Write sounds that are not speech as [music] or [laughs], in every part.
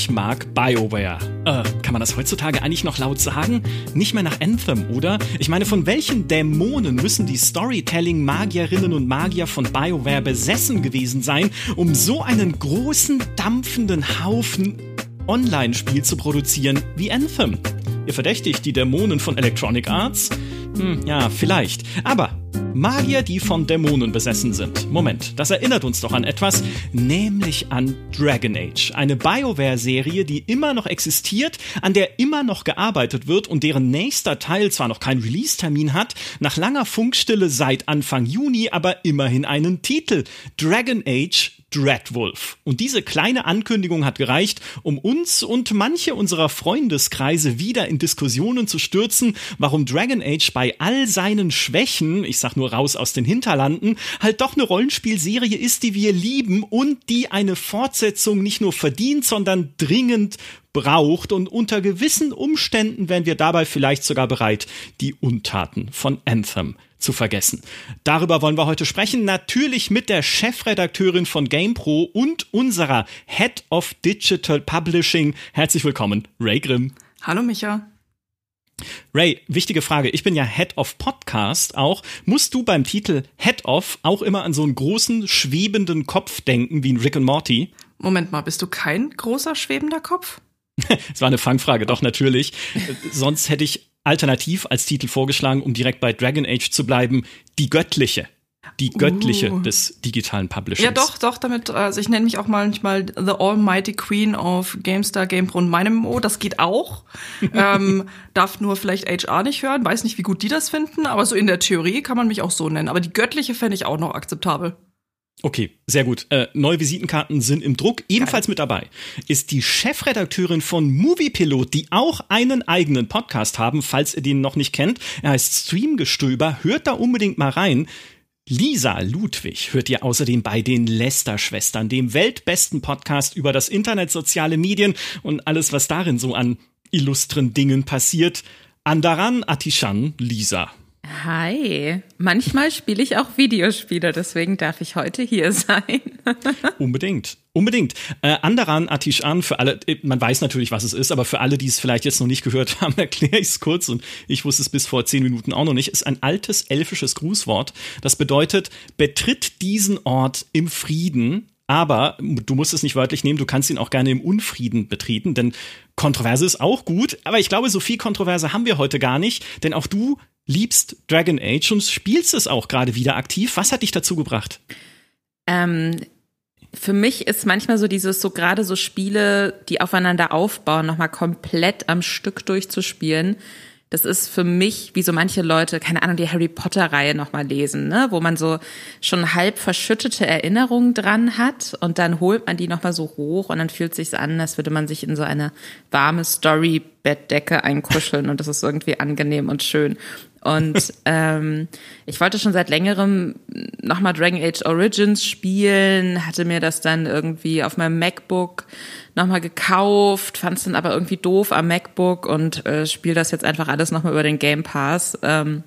Ich mag BioWare. Äh, kann man das heutzutage eigentlich noch laut sagen? Nicht mehr nach Anthem, oder? Ich meine, von welchen Dämonen müssen die Storytelling-Magierinnen und Magier von BioWare besessen gewesen sein, um so einen großen, dampfenden Haufen Online-Spiel zu produzieren wie Anthem? Ihr verdächtigt die Dämonen von Electronic Arts? Hm, ja, vielleicht. Aber Magier, die von Dämonen besessen sind. Moment, das erinnert uns doch an etwas, nämlich an Dragon Age. Eine BioWare-Serie, die immer noch existiert, an der immer noch gearbeitet wird und deren nächster Teil zwar noch keinen Release-Termin hat, nach langer Funkstille seit Anfang Juni aber immerhin einen Titel. Dragon Age Dreadwolf. Und diese kleine Ankündigung hat gereicht, um uns und manche unserer Freundeskreise wieder in Diskussionen zu stürzen, warum Dragon Age bei all seinen Schwächen, ich sag nur raus aus den Hinterlanden, halt doch eine Rollenspielserie ist, die wir lieben und die eine Fortsetzung nicht nur verdient, sondern dringend braucht und unter gewissen Umständen wären wir dabei vielleicht sogar bereit, die Untaten von Anthem zu vergessen. Darüber wollen wir heute sprechen, natürlich mit der Chefredakteurin von GamePro und unserer Head of Digital Publishing. Herzlich willkommen, Ray Grimm. Hallo Micha. Ray, wichtige Frage. Ich bin ja Head of Podcast auch. Musst du beim Titel Head of auch immer an so einen großen, schwebenden Kopf denken wie ein Rick and Morty? Moment mal, bist du kein großer, schwebender Kopf? [laughs] Es war eine Fangfrage, doch natürlich. [laughs] Sonst hätte ich alternativ als Titel vorgeschlagen, um direkt bei Dragon Age zu bleiben, die göttliche. Die göttliche uh. des digitalen Publishings. Ja, doch, doch, damit, also ich nenne mich auch manchmal The Almighty Queen of GameStar, GamePro und meinem MMO, das geht auch. [laughs] ähm, darf nur vielleicht HR nicht hören, weiß nicht, wie gut die das finden, aber so in der Theorie kann man mich auch so nennen. Aber die göttliche fände ich auch noch akzeptabel. Okay, sehr gut. Äh, neue Visitenkarten sind im Druck. Ebenfalls mit dabei ist die Chefredakteurin von Moviepilot, die auch einen eigenen Podcast haben, falls ihr den noch nicht kennt. Er heißt Streamgestöber. Hört da unbedingt mal rein. Lisa Ludwig hört ihr außerdem bei den Lester-Schwestern, dem weltbesten Podcast über das Internet, soziale Medien und alles, was darin so an illustren Dingen passiert. Andaran Atishan Lisa. Hi, manchmal spiele ich auch Videospiele, deswegen darf ich heute hier [laughs] sein. Unbedingt. Unbedingt. Äh, Andaran Atish an, für alle, äh, man weiß natürlich, was es ist, aber für alle, die es vielleicht jetzt noch nicht gehört haben, [laughs] erkläre ich es kurz und ich wusste es bis vor zehn Minuten auch noch nicht, ist ein altes elfisches Grußwort. Das bedeutet, betritt diesen Ort im Frieden, aber du musst es nicht wörtlich nehmen, du kannst ihn auch gerne im Unfrieden betreten, denn Kontroverse ist auch gut, aber ich glaube, so viel Kontroverse haben wir heute gar nicht, denn auch du liebst Dragon Age und spielst es auch gerade wieder aktiv. Was hat dich dazu gebracht? Ähm, für mich ist manchmal so dieses, so gerade so Spiele, die aufeinander aufbauen, nochmal komplett am Stück durchzuspielen. Das ist für mich, wie so manche Leute, keine Ahnung, die Harry Potter-Reihe nochmal lesen, ne? wo man so schon halb verschüttete Erinnerungen dran hat und dann holt man die nochmal so hoch und dann fühlt sich an, als würde man sich in so eine warme Story-Bettdecke einkuscheln und das ist irgendwie angenehm und schön. Und [laughs] ähm, ich wollte schon seit längerem nochmal Dragon Age Origins spielen, hatte mir das dann irgendwie auf meinem MacBook nochmal gekauft, fand es dann aber irgendwie doof am MacBook und äh, spiele das jetzt einfach alles nochmal über den Game Pass. Ähm,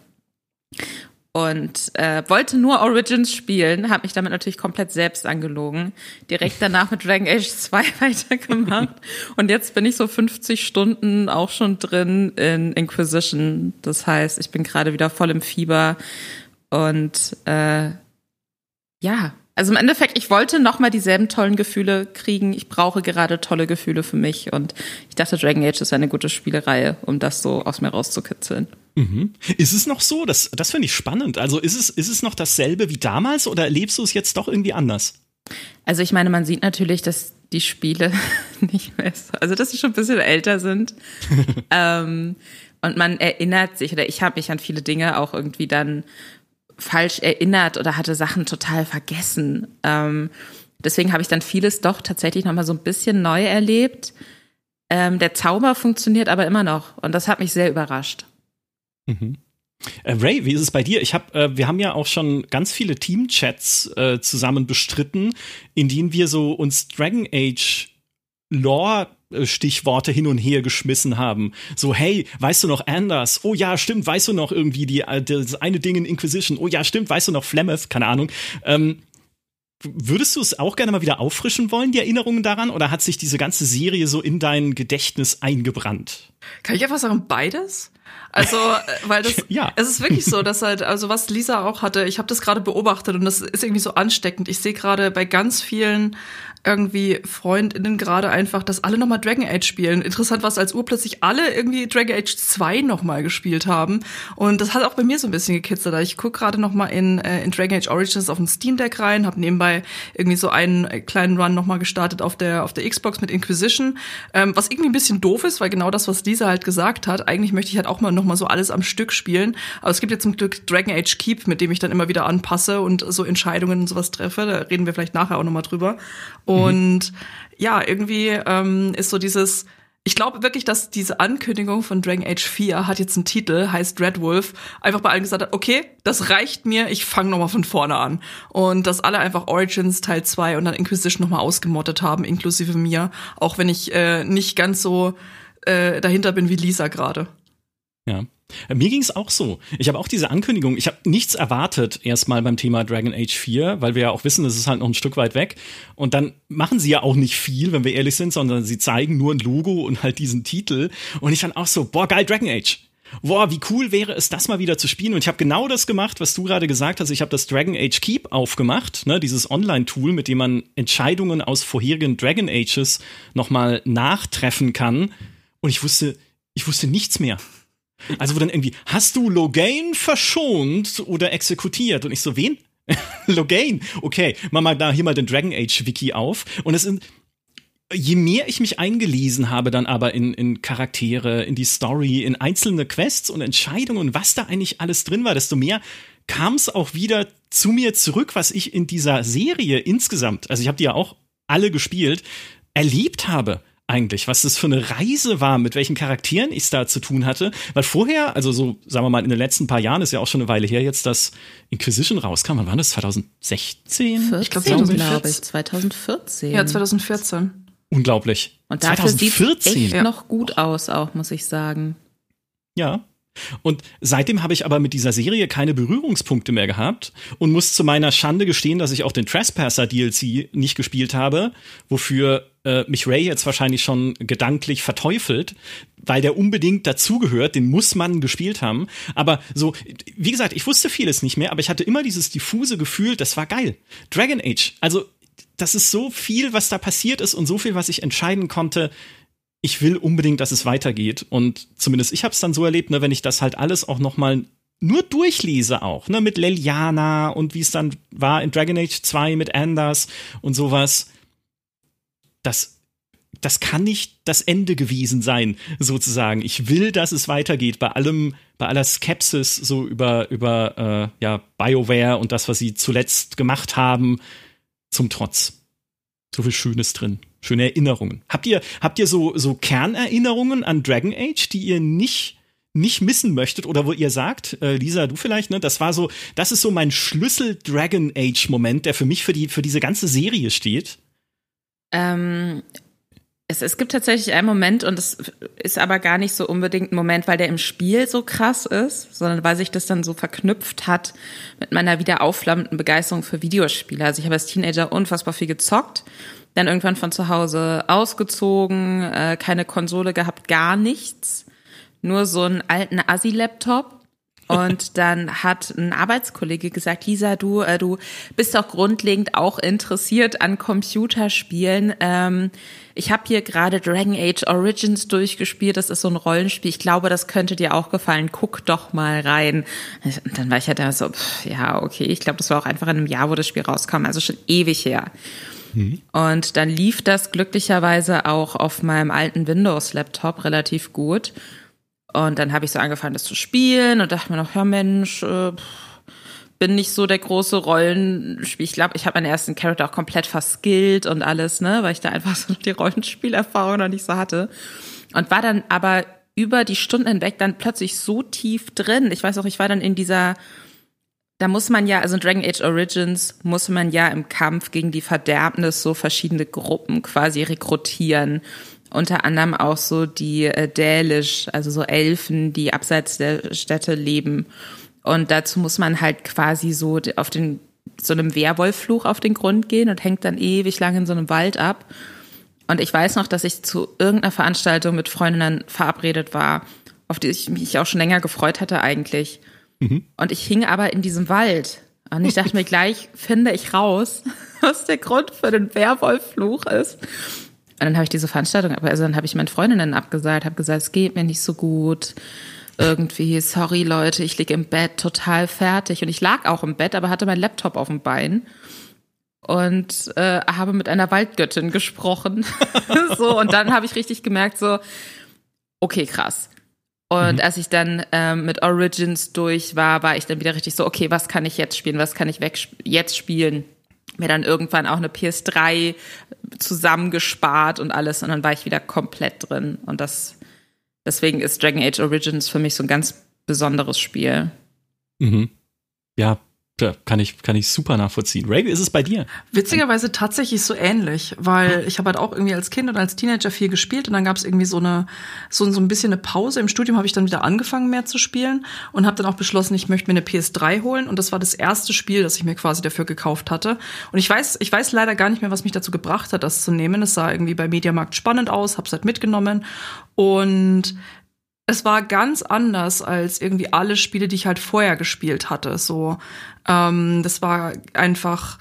und äh, wollte nur Origins spielen, habe mich damit natürlich komplett selbst angelogen. Direkt danach mit Dragon Age [laughs] 2 [laughs] weitergemacht und jetzt bin ich so 50 Stunden auch schon drin in Inquisition. Das heißt, ich bin gerade wieder voll im Fieber und äh, ja, also im Endeffekt, ich wollte nochmal dieselben tollen Gefühle kriegen. Ich brauche gerade tolle Gefühle für mich und ich dachte, Dragon Age ist eine gute Spielereihe, um das so aus mir rauszukitzeln. Mhm. Ist es noch so? Das, das finde ich spannend. Also ist es, ist es noch dasselbe wie damals oder erlebst du es jetzt doch irgendwie anders? Also ich meine, man sieht natürlich, dass die Spiele [laughs] nicht mehr so, also dass sie schon ein bisschen älter sind. [laughs] ähm, und man erinnert sich, oder ich habe mich an viele Dinge auch irgendwie dann falsch erinnert oder hatte Sachen total vergessen. Ähm, deswegen habe ich dann vieles doch tatsächlich nochmal so ein bisschen neu erlebt. Ähm, der Zauber funktioniert aber immer noch und das hat mich sehr überrascht. Mhm. Äh, Ray, wie ist es bei dir? Ich hab, äh, wir haben ja auch schon ganz viele Team-Chats äh, zusammen bestritten, in denen wir so uns Dragon Age Lore Stichworte hin und her geschmissen haben. So, hey, weißt du noch Anders? Oh ja, stimmt, weißt du noch irgendwie die, äh, das eine Ding in Inquisition? Oh ja, stimmt, weißt du noch Flemeth? Keine Ahnung. Ähm, Würdest du es auch gerne mal wieder auffrischen wollen, die Erinnerungen daran, oder hat sich diese ganze Serie so in dein Gedächtnis eingebrannt? Kann ich einfach sagen, beides? Also, äh, weil das, [laughs] ja. es ist wirklich so, dass halt, also was Lisa auch hatte, ich habe das gerade beobachtet und das ist irgendwie so ansteckend. Ich sehe gerade bei ganz vielen irgendwie FreundInnen gerade einfach, dass alle nochmal Dragon Age spielen. Interessant war es, als urplötzlich alle irgendwie Dragon Age 2 nochmal gespielt haben. Und das hat auch bei mir so ein bisschen gekitzelt. Ich gucke gerade nochmal in, äh, in Dragon Age Origins auf dem Steam Deck rein, habe nebenbei irgendwie so einen äh, kleinen Run nochmal gestartet auf der, auf der Xbox mit Inquisition. Ähm, was irgendwie ein bisschen doof ist, weil genau das, was Lisa halt gesagt hat, eigentlich möchte ich halt auch mal nochmal so alles am Stück spielen. Aber es gibt jetzt zum Glück Dragon Age Keep, mit dem ich dann immer wieder anpasse und so Entscheidungen und sowas treffe. Da reden wir vielleicht nachher auch nochmal drüber. Und mhm. ja, irgendwie ähm, ist so dieses, ich glaube wirklich, dass diese Ankündigung von Dragon Age 4 hat jetzt einen Titel, heißt Red Wolf, einfach bei allen gesagt hat, okay, das reicht mir, ich fange nochmal von vorne an. Und dass alle einfach Origins Teil 2 und dann Inquisition nochmal ausgemottet haben, inklusive mir, auch wenn ich äh, nicht ganz so äh, dahinter bin wie Lisa gerade. Ja. Mir ging es auch so. Ich habe auch diese Ankündigung, ich habe nichts erwartet erstmal beim Thema Dragon Age 4, weil wir ja auch wissen, es ist halt noch ein Stück weit weg. Und dann machen sie ja auch nicht viel, wenn wir ehrlich sind, sondern sie zeigen nur ein Logo und halt diesen Titel. Und ich dann auch so, boah, geil, Dragon Age. Boah, wie cool wäre es, das mal wieder zu spielen. Und ich habe genau das gemacht, was du gerade gesagt hast. Ich habe das Dragon Age Keep aufgemacht, ne, dieses Online-Tool, mit dem man Entscheidungen aus vorherigen Dragon Ages nochmal nachtreffen kann. Und ich wusste, ich wusste nichts mehr. Also wo dann irgendwie, hast du Logain verschont oder exekutiert? Und ich so, wen? [laughs] Logain? Okay, mach mal da hier mal den Dragon Age Wiki auf. Und es sind, je mehr ich mich eingelesen habe dann aber in, in Charaktere, in die Story, in einzelne Quests und Entscheidungen und was da eigentlich alles drin war, desto mehr kam es auch wieder zu mir zurück, was ich in dieser Serie insgesamt, also ich habe die ja auch alle gespielt, erlebt habe eigentlich, was das für eine Reise war, mit welchen Charakteren ich es da zu tun hatte. Weil vorher, also so, sagen wir mal, in den letzten paar Jahren, ist ja auch schon eine Weile her jetzt, dass Inquisition rauskam. Wann war das? 2016? 14, ich glaube, glaub ich. 2014. Ja, 2014. Unglaublich. Und dafür 2014. sieht echt ja. noch gut aus, auch, muss ich sagen. Ja, und seitdem habe ich aber mit dieser Serie keine Berührungspunkte mehr gehabt und muss zu meiner Schande gestehen, dass ich auch den Trespasser DLC nicht gespielt habe, wofür äh, mich Ray jetzt wahrscheinlich schon gedanklich verteufelt, weil der unbedingt dazugehört, den muss man gespielt haben. Aber so, wie gesagt, ich wusste vieles nicht mehr, aber ich hatte immer dieses diffuse Gefühl, das war geil. Dragon Age, also das ist so viel, was da passiert ist und so viel, was ich entscheiden konnte ich will unbedingt, dass es weitergeht. Und zumindest ich habe es dann so erlebt, ne, wenn ich das halt alles auch noch mal nur durchlese auch, ne, mit Leliana und wie es dann war in Dragon Age 2 mit Anders und sowas. Das, das kann nicht das Ende gewesen sein, sozusagen. Ich will, dass es weitergeht, bei allem, bei aller Skepsis so über, über äh, ja, BioWare und das, was sie zuletzt gemacht haben, zum Trotz. So viel Schönes drin schöne Erinnerungen. Habt ihr, habt ihr so, so Kernerinnerungen an Dragon Age, die ihr nicht, nicht missen möchtet oder wo ihr sagt, äh, Lisa, du vielleicht, ne, das war so, das ist so mein Schlüssel Dragon Age Moment, der für mich für die, für diese ganze Serie steht? Ähm, es, es gibt tatsächlich einen Moment und es ist aber gar nicht so unbedingt ein Moment, weil der im Spiel so krass ist, sondern weil sich das dann so verknüpft hat mit meiner wieder aufflammenden Begeisterung für Videospiele. Also ich habe als Teenager unfassbar viel gezockt dann irgendwann von zu Hause ausgezogen, äh, keine Konsole gehabt, gar nichts. Nur so einen alten Assi-Laptop. Und dann hat ein Arbeitskollege gesagt, Lisa, du, äh, du bist doch grundlegend auch interessiert an Computerspielen. Ähm, ich habe hier gerade Dragon Age Origins durchgespielt. Das ist so ein Rollenspiel. Ich glaube, das könnte dir auch gefallen. Guck doch mal rein. Und dann war ich ja da so, pff, ja, okay. Ich glaube, das war auch einfach in einem Jahr, wo das Spiel rauskam. Also schon ewig her. Und dann lief das glücklicherweise auch auf meinem alten Windows-Laptop relativ gut. Und dann habe ich so angefangen, das zu spielen und dachte mir noch, ja Mensch, äh, bin nicht so der große Rollenspiel. Ich glaube, ich habe meinen ersten Charakter auch komplett verskillt und alles, ne, weil ich da einfach [laughs] so die Rollenspielerfahrung noch nicht so hatte. Und war dann aber über die Stunden hinweg dann plötzlich so tief drin. Ich weiß auch, ich war dann in dieser da muss man ja, also in Dragon Age Origins muss man ja im Kampf gegen die Verderbnis so verschiedene Gruppen quasi rekrutieren. Unter anderem auch so die äh, Dälisch, also so Elfen, die abseits der Städte leben. Und dazu muss man halt quasi so auf den so einem Werwolffluch auf den Grund gehen und hängt dann ewig lang in so einem Wald ab. Und ich weiß noch, dass ich zu irgendeiner Veranstaltung mit Freundinnen verabredet war, auf die ich mich auch schon länger gefreut hatte eigentlich. Mhm. Und ich hing aber in diesem Wald. Und ich dachte mir gleich, finde ich raus, [laughs] was der Grund für den Werwolffluch ist. Und dann habe ich diese Veranstaltung, also dann habe ich meinen Freundinnen abgesagt, habe gesagt, es geht mir nicht so gut. Irgendwie, sorry Leute, ich liege im Bett total fertig. Und ich lag auch im Bett, aber hatte meinen Laptop auf dem Bein und äh, habe mit einer Waldgöttin gesprochen. [laughs] so, und dann habe ich richtig gemerkt, so, okay, krass. Und mhm. als ich dann ähm, mit Origins durch war, war ich dann wieder richtig so, okay, was kann ich jetzt spielen, was kann ich weg jetzt spielen? Mir dann irgendwann auch eine PS3 zusammengespart und alles und dann war ich wieder komplett drin. Und das, deswegen ist Dragon Age Origins für mich so ein ganz besonderes Spiel. Mhm. Ja, ja, kann ich, kann ich super nachvollziehen. Ray, wie ist es bei dir? Witzigerweise tatsächlich so ähnlich, weil ich habe halt auch irgendwie als Kind und als Teenager viel gespielt und dann gab es irgendwie so eine, so, so ein bisschen eine Pause. Im Studium habe ich dann wieder angefangen mehr zu spielen und habe dann auch beschlossen, ich möchte mir eine PS3 holen und das war das erste Spiel, das ich mir quasi dafür gekauft hatte. Und ich weiß, ich weiß leider gar nicht mehr, was mich dazu gebracht hat, das zu nehmen. Es sah irgendwie bei Mediamarkt spannend aus, hab's halt mitgenommen und es war ganz anders als irgendwie alle Spiele, die ich halt vorher gespielt hatte. So, ähm, das war einfach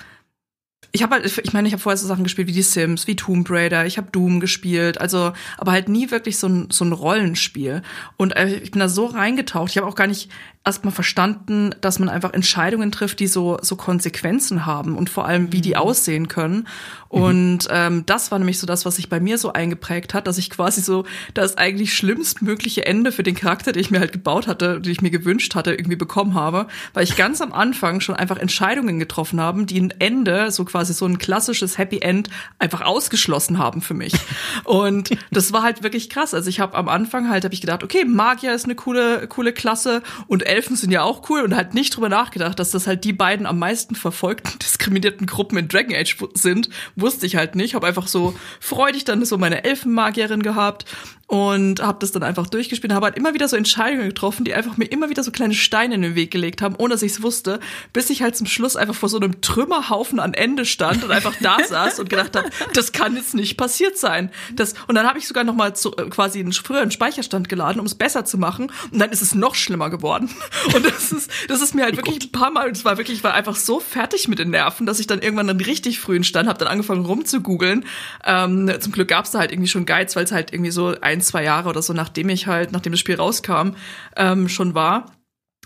ich habe halt, ich meine, ich habe vorher so Sachen gespielt wie die Sims, wie Tomb Raider, ich habe Doom gespielt, also aber halt nie wirklich so ein, so ein Rollenspiel. Und äh, ich bin da so reingetaucht. Ich habe auch gar nicht erstmal verstanden, dass man einfach Entscheidungen trifft, die so, so Konsequenzen haben und vor allem, wie die mhm. aussehen können. Und ähm, das war nämlich so das, was sich bei mir so eingeprägt hat, dass ich quasi so das eigentlich schlimmstmögliche Ende für den Charakter, den ich mir halt gebaut hatte, den ich mir gewünscht hatte, irgendwie bekommen habe, weil ich ganz am Anfang schon einfach Entscheidungen getroffen haben, die ein Ende, so quasi so ein klassisches Happy End, einfach ausgeschlossen haben für mich. [laughs] Und das war halt wirklich krass. Also ich habe am Anfang halt, habe ich gedacht, okay, Magier ist eine coole, coole Klasse und Elfen sind ja auch cool und halt nicht drüber nachgedacht, dass das halt die beiden am meisten verfolgten, [laughs] diskriminierten Gruppen in Dragon Age sind. Wusste ich halt nicht. Hab einfach so freudig dann so meine Elfenmagierin gehabt und habe das dann einfach durchgespielt, habe halt immer wieder so Entscheidungen getroffen, die einfach mir immer wieder so kleine Steine in den Weg gelegt haben, ohne dass ich es wusste, bis ich halt zum Schluss einfach vor so einem Trümmerhaufen an Ende stand und einfach da [laughs] saß und gedacht habe, das kann jetzt nicht passiert sein. Das und dann habe ich sogar noch mal zu, äh, quasi einen früheren Speicherstand geladen, um es besser zu machen und dann ist es noch schlimmer geworden. [laughs] Und das ist das ist mir halt oh wirklich ein paar mal, es war wirklich ich war einfach so fertig mit den Nerven, dass ich dann irgendwann einen richtig frühen Stand habe, dann angefangen rumzugoogeln. Ähm, zum Glück gab es da halt irgendwie schon Guides, weil es halt irgendwie so ein zwei Jahre oder so, nachdem ich halt, nachdem das Spiel rauskam, ähm, schon war.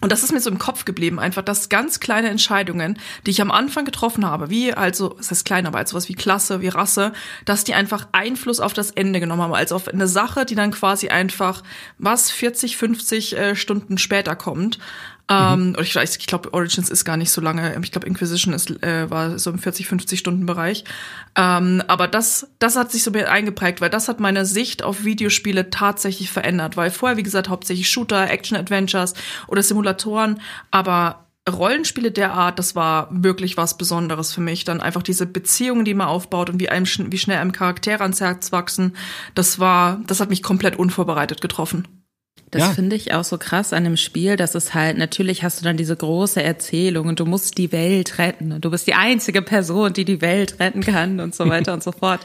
Und das ist mir so im Kopf geblieben, einfach, dass ganz kleine Entscheidungen, die ich am Anfang getroffen habe, wie also, es heißt klein, aber als sowas wie Klasse, wie Rasse, dass die einfach Einfluss auf das Ende genommen haben, als auf eine Sache, die dann quasi einfach, was, 40, 50 äh, Stunden später kommt. Ähm, mhm. ich ich glaube, Origins ist gar nicht so lange. Ich glaube, Inquisition ist, äh, war so im 40, 50 Stunden Bereich. Ähm, aber das, das hat sich so mir eingeprägt, weil das hat meine Sicht auf Videospiele tatsächlich verändert. Weil vorher, wie gesagt, hauptsächlich Shooter, Action-Adventures oder Simulatoren, aber Rollenspiele der Art, das war wirklich was Besonderes für mich. Dann einfach diese Beziehungen, die man aufbaut und wie einem, wie schnell einem Charakter ans Herz wachsen, das war, das hat mich komplett unvorbereitet getroffen. Das ja. finde ich auch so krass an dem Spiel, dass es halt, natürlich hast du dann diese große Erzählung und du musst die Welt retten und du bist die einzige Person, die die Welt retten kann und so weiter und so [laughs] fort.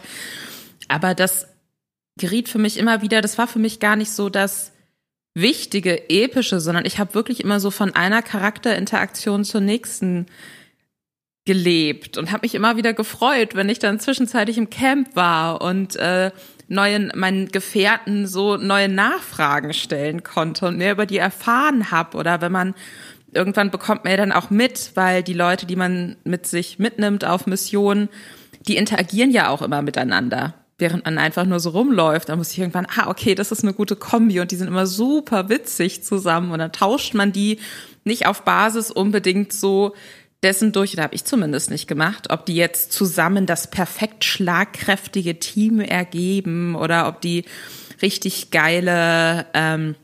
Aber das geriet für mich immer wieder, das war für mich gar nicht so das wichtige, epische, sondern ich habe wirklich immer so von einer Charakterinteraktion zur nächsten gelebt und habe mich immer wieder gefreut, wenn ich dann zwischenzeitlich im Camp war und äh, neuen meinen Gefährten so neue Nachfragen stellen konnte und mehr über die erfahren habe oder wenn man irgendwann bekommt man ja dann auch mit, weil die Leute, die man mit sich mitnimmt auf Missionen, die interagieren ja auch immer miteinander. Während man einfach nur so rumläuft, dann muss ich irgendwann, ah, okay, das ist eine gute Kombi und die sind immer super witzig zusammen und dann tauscht man die nicht auf Basis unbedingt so dessen durch, oder habe ich zumindest nicht gemacht, ob die jetzt zusammen das perfekt schlagkräftige Team ergeben oder ob die richtig geile, ähm,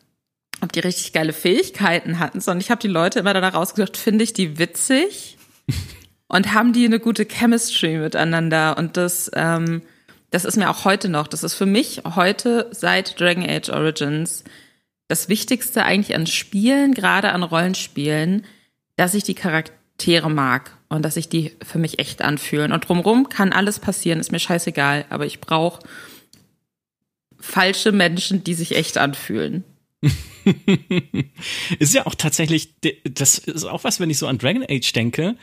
ob die richtig geile Fähigkeiten hatten, sondern ich habe die Leute immer danach rausgesucht, finde ich die witzig? [laughs] Und haben die eine gute Chemistry miteinander? Und das, ähm, das ist mir auch heute noch, das ist für mich heute seit Dragon Age Origins das Wichtigste eigentlich an Spielen, gerade an Rollenspielen, dass ich die Charaktere Charaktere mag und dass sich die für mich echt anfühlen. Und drumrum kann alles passieren, ist mir scheißegal, aber ich brauche falsche Menschen, die sich echt anfühlen. [laughs] ist ja auch tatsächlich, das ist auch was, wenn ich so an Dragon Age denke,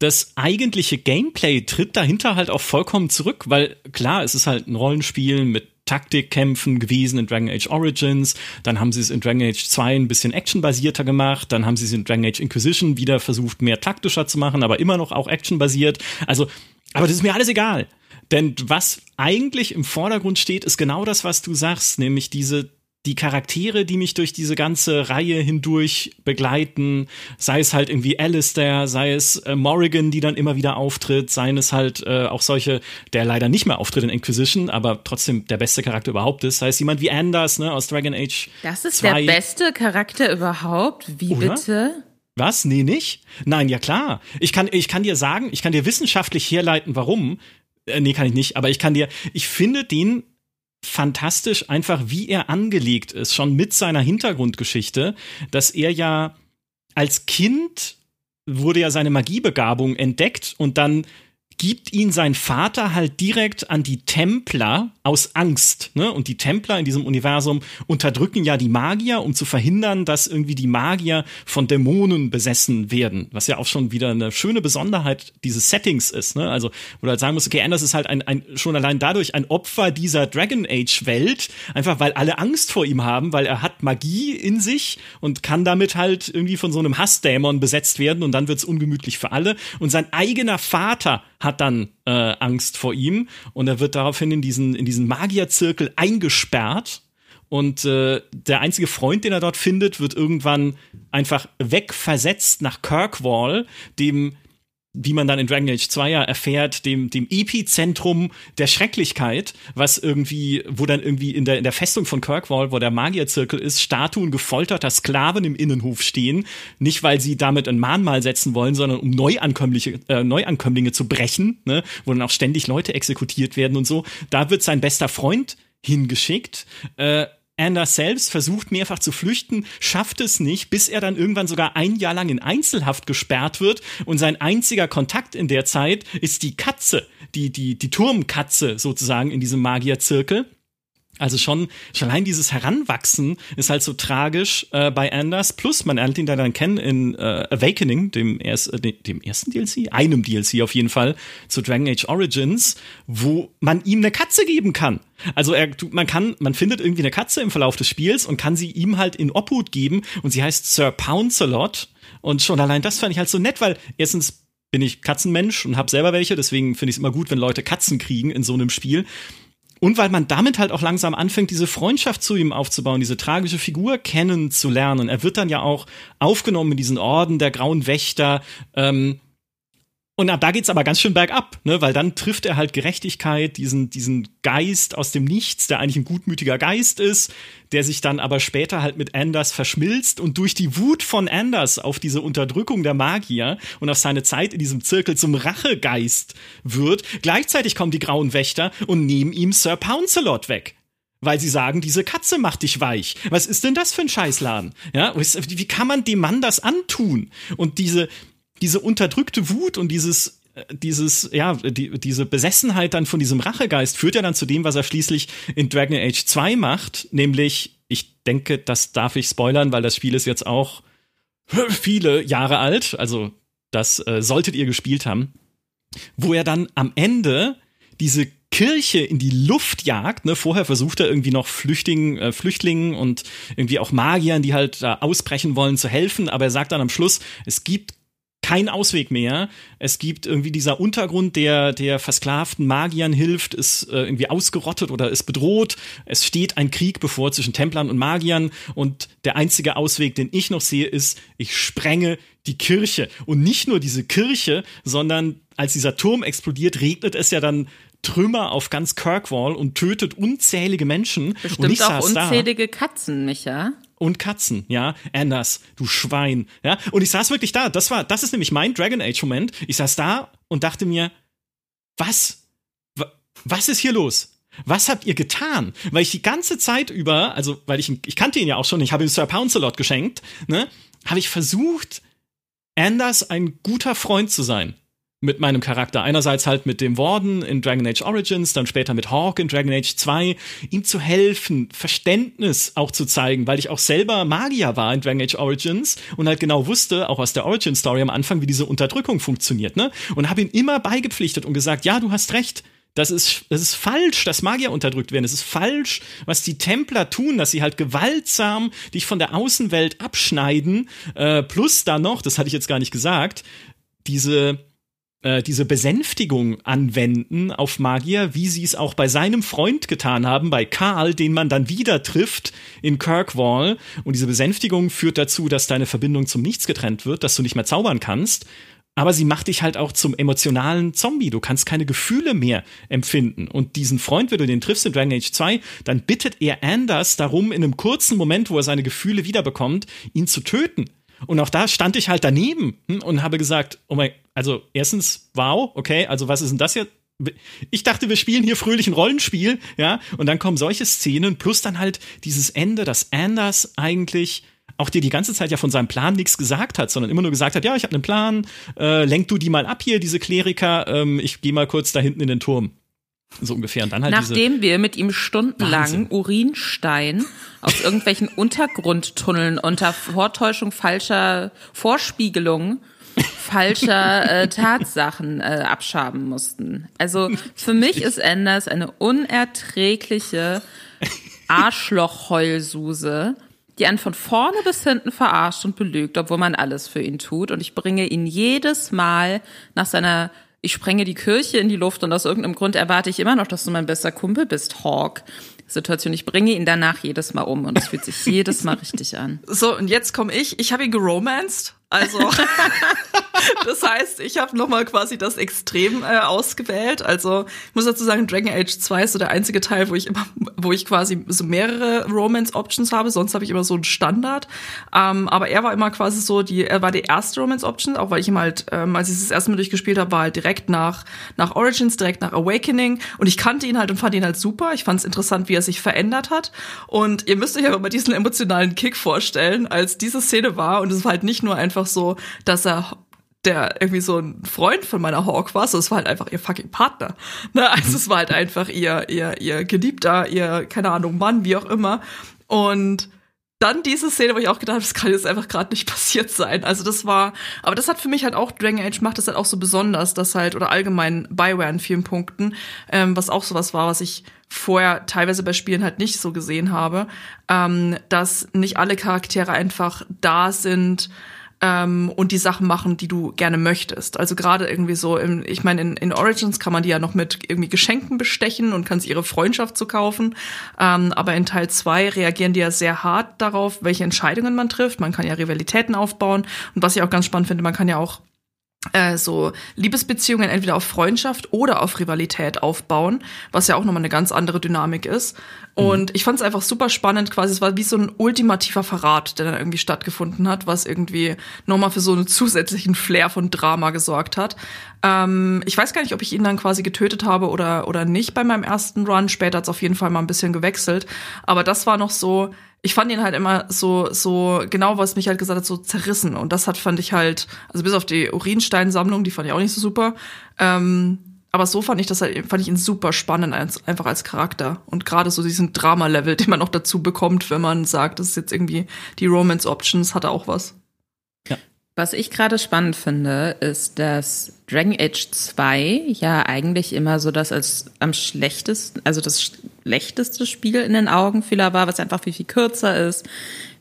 das eigentliche Gameplay tritt dahinter halt auch vollkommen zurück, weil klar, es ist halt ein Rollenspiel mit Taktikkämpfen gewesen in Dragon Age Origins, dann haben sie es in Dragon Age 2 ein bisschen actionbasierter gemacht, dann haben sie es in Dragon Age Inquisition wieder versucht, mehr taktischer zu machen, aber immer noch auch actionbasiert. Also, aber das ist mir alles egal. Denn was eigentlich im Vordergrund steht, ist genau das, was du sagst, nämlich diese die Charaktere, die mich durch diese ganze Reihe hindurch begleiten, sei es halt irgendwie Alistair, sei es äh, Morrigan, die dann immer wieder auftritt, seien es halt äh, auch solche, der leider nicht mehr auftritt in Inquisition, aber trotzdem der beste Charakter überhaupt ist, sei es jemand wie Anders, ne, aus Dragon Age Das ist 2. der beste Charakter überhaupt? Wie Oder? bitte? Was? Nee, nicht? Nein, ja klar. Ich kann, ich kann dir sagen, ich kann dir wissenschaftlich herleiten, warum. Äh, nee, kann ich nicht, aber ich kann dir, ich finde den fantastisch, einfach wie er angelegt ist, schon mit seiner Hintergrundgeschichte, dass er ja als Kind wurde ja seine Magiebegabung entdeckt und dann gibt ihn sein Vater halt direkt an die Templer aus Angst. Ne? Und die Templer in diesem Universum unterdrücken ja die Magier, um zu verhindern, dass irgendwie die Magier von Dämonen besessen werden. Was ja auch schon wieder eine schöne Besonderheit dieses Settings ist. Ne? Also, wo du halt sagen musst, okay, Anders ist halt ein, ein, schon allein dadurch ein Opfer dieser Dragon Age-Welt, einfach weil alle Angst vor ihm haben, weil er hat Magie in sich und kann damit halt irgendwie von so einem Hassdämon besetzt werden und dann wird's ungemütlich für alle. Und sein eigener Vater hat dann äh, Angst vor ihm und er wird daraufhin in diesen, in diesen Magierzirkel eingesperrt. Und äh, der einzige Freund, den er dort findet, wird irgendwann einfach wegversetzt nach Kirkwall, dem wie man dann in Dragon Age 2 ja erfährt, dem, dem Epizentrum der Schrecklichkeit, was irgendwie, wo dann irgendwie in der, in der Festung von Kirkwall, wo der Magierzirkel ist, Statuen gefolterter Sklaven im Innenhof stehen. Nicht, weil sie damit ein Mahnmal setzen wollen, sondern um Neuankömmlinge, äh, Neuankömmlinge zu brechen, ne? wo dann auch ständig Leute exekutiert werden und so. Da wird sein bester Freund hingeschickt. Äh, Anders selbst versucht mehrfach zu flüchten, schafft es nicht, bis er dann irgendwann sogar ein Jahr lang in Einzelhaft gesperrt wird und sein einziger Kontakt in der Zeit ist die Katze, die, die, die Turmkatze sozusagen in diesem Magierzirkel. Also schon, schon allein dieses Heranwachsen ist halt so tragisch äh, bei Anders. Plus, man lernt ihn da dann kennen in äh, Awakening, dem, erst, äh, dem ersten DLC, einem DLC auf jeden Fall, zu Dragon Age Origins, wo man ihm eine Katze geben kann. Also er, man kann, man findet irgendwie eine Katze im Verlauf des Spiels und kann sie ihm halt in Obhut geben und sie heißt Sir Pouncelot. Und schon allein das fand ich halt so nett, weil erstens bin ich Katzenmensch und habe selber welche, deswegen finde ich es immer gut, wenn Leute Katzen kriegen in so einem Spiel. Und weil man damit halt auch langsam anfängt, diese Freundschaft zu ihm aufzubauen, diese tragische Figur kennenzulernen. Er wird dann ja auch aufgenommen in diesen Orden der Grauen Wächter. Ähm, und ab da geht's aber ganz schön bergab, ne? weil dann trifft er halt Gerechtigkeit, diesen, diesen Geist aus dem Nichts, der eigentlich ein gutmütiger Geist ist, der sich dann aber später halt mit Anders verschmilzt und durch die Wut von Anders auf diese Unterdrückung der Magier und auf seine Zeit in diesem Zirkel zum Rachegeist wird. Gleichzeitig kommen die Grauen Wächter und nehmen ihm Sir Pouncelot weg weil sie sagen, diese Katze macht dich weich. Was ist denn das für ein Scheißladen? Ja, wie kann man dem Mann das antun? Und diese, diese unterdrückte Wut und dieses dieses, ja, die, diese Besessenheit dann von diesem Rachegeist führt ja dann zu dem, was er schließlich in Dragon Age 2 macht, nämlich, ich denke, das darf ich spoilern, weil das Spiel ist jetzt auch [laughs] viele Jahre alt, also das äh, solltet ihr gespielt haben, wo er dann am Ende diese Kirche in die Luft jagt. Ne? Vorher versucht er irgendwie noch Flüchtlingen, äh, Flüchtlingen und irgendwie auch Magiern, die halt da ausbrechen wollen, zu helfen. Aber er sagt dann am Schluss, es gibt kein Ausweg mehr. Es gibt irgendwie dieser Untergrund, der der versklavten Magiern hilft, ist äh, irgendwie ausgerottet oder ist bedroht. Es steht ein Krieg bevor zwischen Templern und Magiern und der einzige Ausweg, den ich noch sehe, ist, ich sprenge die Kirche. Und nicht nur diese Kirche, sondern als dieser Turm explodiert, regnet es ja dann Trümmer auf ganz Kirkwall und tötet unzählige Menschen. Bestimmt und ich auch unzählige da, Katzen, Micha und Katzen, ja. Anders, du Schwein, ja. Und ich saß wirklich da. Das war, das ist nämlich mein Dragon Age Moment. Ich saß da und dachte mir, was? Was ist hier los? Was habt ihr getan? Weil ich die ganze Zeit über, also, weil ich, ich kannte ihn ja auch schon, ich habe ihm Sir Pouncelot geschenkt, ne, habe ich versucht, Anders ein guter Freund zu sein. Mit meinem Charakter. Einerseits halt mit dem Warden in Dragon Age Origins, dann später mit Hawk in Dragon Age 2, ihm zu helfen, Verständnis auch zu zeigen, weil ich auch selber Magier war in Dragon Age Origins und halt genau wusste, auch aus der Origin Story am Anfang, wie diese Unterdrückung funktioniert, ne? Und habe ihm immer beigepflichtet und gesagt, ja, du hast recht. Das ist, das ist falsch, dass Magier unterdrückt werden. Es ist falsch, was die Templer tun, dass sie halt gewaltsam dich von der Außenwelt abschneiden. Äh, plus da noch, das hatte ich jetzt gar nicht gesagt, diese äh, diese Besänftigung anwenden auf Magier, wie sie es auch bei seinem Freund getan haben, bei Karl, den man dann wieder trifft in Kirkwall. Und diese Besänftigung führt dazu, dass deine Verbindung zum Nichts getrennt wird, dass du nicht mehr zaubern kannst. Aber sie macht dich halt auch zum emotionalen Zombie. Du kannst keine Gefühle mehr empfinden. Und diesen Freund, wenn du den triffst in Dragon Age 2, dann bittet er Anders darum, in einem kurzen Moment, wo er seine Gefühle wiederbekommt, ihn zu töten. Und auch da stand ich halt daneben hm, und habe gesagt, oh mein, also erstens, wow, okay, also was ist denn das jetzt? Ich dachte, wir spielen hier fröhlich ein Rollenspiel, ja, und dann kommen solche Szenen, plus dann halt dieses Ende, dass Anders eigentlich auch dir die ganze Zeit ja von seinem Plan nichts gesagt hat, sondern immer nur gesagt hat, ja, ich habe einen Plan, äh, lenk du die mal ab hier, diese Kleriker, ähm, ich gehe mal kurz da hinten in den Turm. So ungefähr. Und dann halt Nachdem wir mit ihm stundenlang Wahnsinn. Urinstein aus irgendwelchen [laughs] Untergrundtunneln unter Vortäuschung falscher Vorspiegelung falscher äh, Tatsachen äh, abschaben mussten. Also für mich ist Anders eine unerträgliche Arschlochheulsuse, die einen von vorne bis hinten verarscht und belügt, obwohl man alles für ihn tut. Und ich bringe ihn jedes Mal nach seiner ich sprenge die Kirche in die Luft und aus irgendeinem Grund erwarte ich immer noch, dass du mein bester Kumpel bist, Hawk. Situation. Ich bringe ihn danach jedes Mal um und es fühlt sich jedes Mal richtig an. So, und jetzt komme ich. Ich habe ihn geromanced also [laughs] das heißt, ich habe nochmal quasi das Extrem äh, ausgewählt. Also ich muss dazu sagen, Dragon Age 2 ist so der einzige Teil, wo ich immer, wo ich quasi so mehrere Romance-Options habe. Sonst habe ich immer so einen Standard. Ähm, aber er war immer quasi so die, er war die erste Romance-Option, auch weil ich ihm halt, ähm, als ich das erste Mal durchgespielt habe, war halt direkt nach nach Origins, direkt nach Awakening. Und ich kannte ihn halt und fand ihn halt super. Ich fand es interessant, wie er sich verändert hat. Und ihr müsst euch aber mal diesen emotionalen Kick vorstellen, als diese Szene war. Und es war halt nicht nur einfach einfach so, dass er der irgendwie so ein Freund von meiner Hawk war, so es war halt einfach ihr fucking Partner. [laughs] Ne? Also es war halt einfach ihr, ihr, ihr Geliebter, ihr, keine Ahnung, Mann, wie auch immer. Und dann diese Szene, wo ich auch gedacht habe, das kann jetzt einfach gerade nicht [laughs] passiert sein. Also das war, aber das hat für mich halt auch, Dragon Age macht das halt auch so besonders, dass halt, oder allgemein Bioware in vielen Punkten, ähm, was auch sowas war, was ich vorher teilweise bei Spielen halt nicht so gesehen habe, ähm, dass nicht alle Charaktere einfach da sind, ähm, und die Sachen machen, die du gerne möchtest. Also gerade irgendwie so, im, ich meine, in, in Origins kann man die ja noch mit irgendwie Geschenken bestechen und kann sie ihre Freundschaft zu kaufen. Ähm, aber in Teil zwei reagieren die ja sehr hart darauf, welche Entscheidungen man trifft. Man kann ja Rivalitäten aufbauen. Und was ich auch ganz spannend finde, man kann ja auch äh, so Liebesbeziehungen entweder auf Freundschaft oder auf Rivalität aufbauen, was ja auch nochmal eine ganz andere Dynamik ist. Und mhm. ich fand es einfach super spannend, quasi, es war wie so ein ultimativer Verrat, der dann irgendwie stattgefunden hat, was irgendwie nochmal für so einen zusätzlichen Flair von Drama gesorgt hat. Ähm, ich weiß gar nicht, ob ich ihn dann quasi getötet habe oder, oder nicht bei meinem ersten Run. Später hat es auf jeden Fall mal ein bisschen gewechselt. Aber das war noch so, ich fand ihn halt immer so, so, genau was mich halt gesagt hat, so zerrissen. Und das hat, fand ich halt, also bis auf die Urinsteinsammlung, die fand ich auch nicht so super. Ähm, aber so fand ich das halt, fand ich ihn super spannend, als, einfach als Charakter. Und gerade so diesen Drama-Level, den man noch dazu bekommt, wenn man sagt, das ist jetzt irgendwie die Romance-Options, hat er auch was. Was ich gerade spannend finde, ist, dass Dragon Age 2 ja eigentlich immer so das als am schlechtesten, also das schlechteste Spiel in den Augen vieler war, was einfach viel, viel kürzer ist,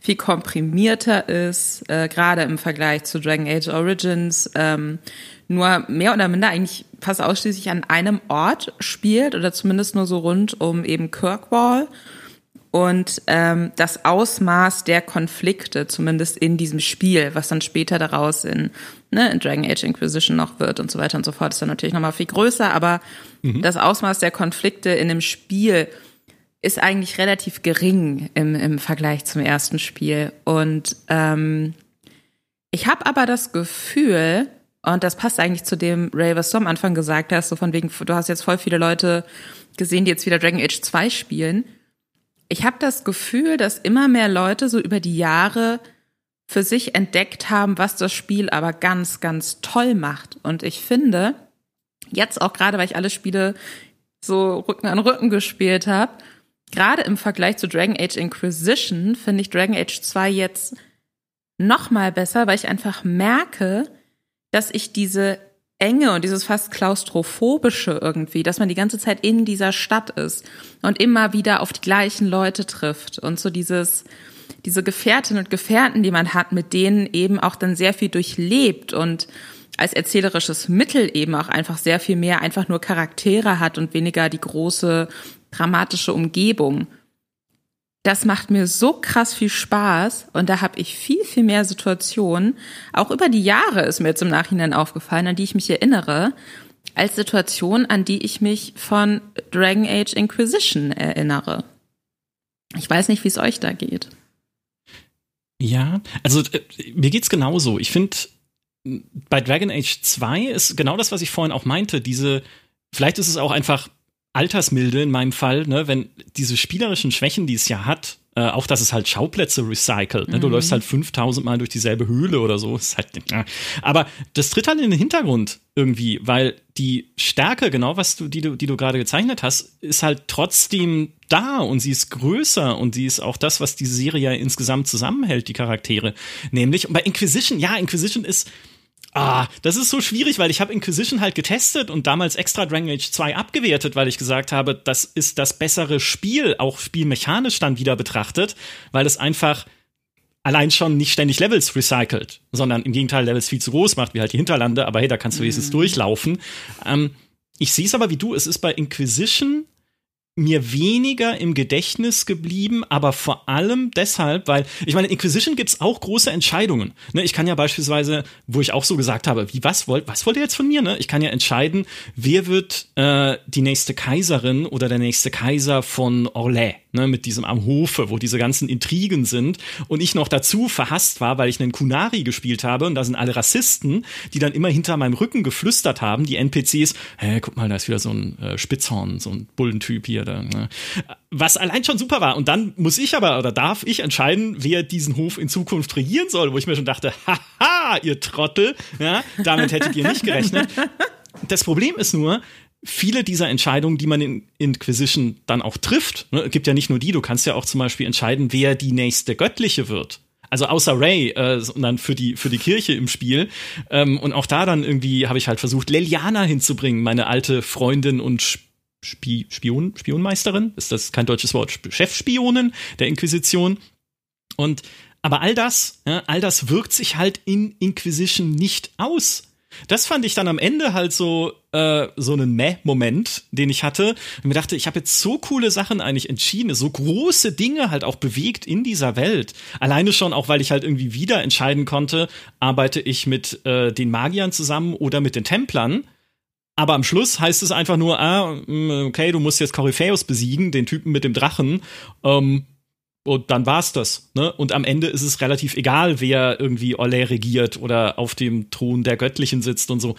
viel komprimierter ist, äh, gerade im Vergleich zu Dragon Age Origins, ähm, nur mehr oder minder eigentlich fast ausschließlich an einem Ort spielt oder zumindest nur so rund um eben Kirkwall und ähm, das Ausmaß der Konflikte, zumindest in diesem Spiel, was dann später daraus in, ne, in Dragon Age Inquisition noch wird und so weiter und so fort, ist dann natürlich nochmal viel größer, aber mhm. das Ausmaß der Konflikte in dem Spiel ist eigentlich relativ gering im, im Vergleich zum ersten Spiel. Und ähm, ich habe aber das Gefühl, und das passt eigentlich zu dem, Ray, was du am Anfang gesagt hast, so von wegen, du hast jetzt voll viele Leute gesehen, die jetzt wieder Dragon Age 2 spielen ich habe das Gefühl, dass immer mehr Leute so über die Jahre für sich entdeckt haben, was das Spiel aber ganz, ganz toll macht. Und ich finde, jetzt auch gerade, weil ich alle Spiele so Rücken an Rücken gespielt habe, gerade im Vergleich zu Dragon Age Inquisition finde ich Dragon Age 2 jetzt noch mal besser, weil ich einfach merke, dass ich diese Enge und dieses fast klaustrophobische irgendwie, dass man die ganze Zeit in dieser Stadt ist und immer wieder auf die gleichen Leute trifft und so dieses, diese Gefährtinnen und Gefährten, die man hat, mit denen eben auch dann sehr viel durchlebt und als erzählerisches Mittel eben auch einfach sehr viel mehr einfach nur Charaktere hat und weniger die große dramatische Umgebung das macht mir so krass viel Spaß und da habe ich viel, viel mehr Situationen, auch über die Jahre ist mir jetzt im Nachhinein aufgefallen, an die ich mich erinnere, als Situationen, an die ich mich von Dragon Age Inquisition erinnere. Ich weiß nicht, wie es euch da geht. Ja, also äh, mir geht's genauso. Ich finde, bei Dragon Age 2 ist genau das, was ich vorhin auch meinte, diese, vielleicht ist es auch einfach Altersmilde in meinem Fall, ne, wenn diese spielerischen Schwächen, die es ja hat, äh, auch dass es halt Schauplätze recycelt. Ne? Du mhm. läufst halt 5000 Mal durch dieselbe Höhle oder so. [laughs] Ist halt, ja. Aber das tritt halt in den Hintergrund irgendwie, weil die Stärke, genau was du, die du, die du gerade gezeichnet hast, ist halt trotzdem da und sie ist größer und sie ist auch das, was die Serie insgesamt zusammenhält, die Charaktere. Nämlich, und bei Inquisition, ja, Inquisition ist Ah, das ist so schwierig, weil ich habe Inquisition halt getestet und damals extra Dragon Age 2 abgewertet, weil ich gesagt habe, das ist das bessere Spiel, auch spielmechanisch dann wieder betrachtet, weil es einfach allein schon nicht ständig Levels recycelt, sondern im Gegenteil Levels viel zu groß macht, wie halt die Hinterlande, aber hey, da kannst du wenigstens mm. durchlaufen. Ähm, ich sehe es aber wie du, es ist bei Inquisition mir weniger im Gedächtnis geblieben, aber vor allem deshalb, weil, ich meine, in Inquisition gibt's auch große Entscheidungen. Ne, ich kann ja beispielsweise, wo ich auch so gesagt habe, wie, was wollt, was wollt ihr jetzt von mir? Ne? Ich kann ja entscheiden, wer wird äh, die nächste Kaiserin oder der nächste Kaiser von Orlais ne, mit diesem am Hofe, wo diese ganzen Intrigen sind und ich noch dazu verhasst war, weil ich einen Kunari gespielt habe und da sind alle Rassisten, die dann immer hinter meinem Rücken geflüstert haben, die NPCs, hä, guck mal, da ist wieder so ein äh, Spitzhorn, so ein Bullentyp hier, da, ne? was allein schon super war und dann muss ich aber oder darf ich entscheiden, wer diesen Hof in Zukunft regieren soll, wo ich mir schon dachte, haha, ihr Trottel, ja, damit hättet ihr nicht gerechnet. Das Problem ist nur, viele dieser Entscheidungen, die man in Inquisition dann auch trifft, ne, gibt ja nicht nur die, du kannst ja auch zum Beispiel entscheiden, wer die nächste Göttliche wird. Also außer Ray, äh, dann für die für die Kirche im Spiel. Ähm, und auch da dann irgendwie habe ich halt versucht, Leliana hinzubringen, meine alte Freundin und Spi Spion, Spionmeisterin, ist das kein deutsches Wort, Chefspionin der Inquisition. Und aber all das, ja, all das wirkt sich halt in Inquisition nicht aus. Das fand ich dann am Ende halt so äh, so einen Meh-Moment, den ich hatte. Und mir dachte, ich habe jetzt so coole Sachen eigentlich entschieden, so große Dinge halt auch bewegt in dieser Welt. Alleine schon auch, weil ich halt irgendwie wieder entscheiden konnte, arbeite ich mit äh, den Magiern zusammen oder mit den Templern. Aber am Schluss heißt es einfach nur, ah, mm, okay, du musst jetzt Coryphaeus besiegen, den Typen mit dem Drachen. Ähm, und dann war's das. Ne? Und am Ende ist es relativ egal, wer irgendwie Ole regiert oder auf dem Thron der Göttlichen sitzt und so.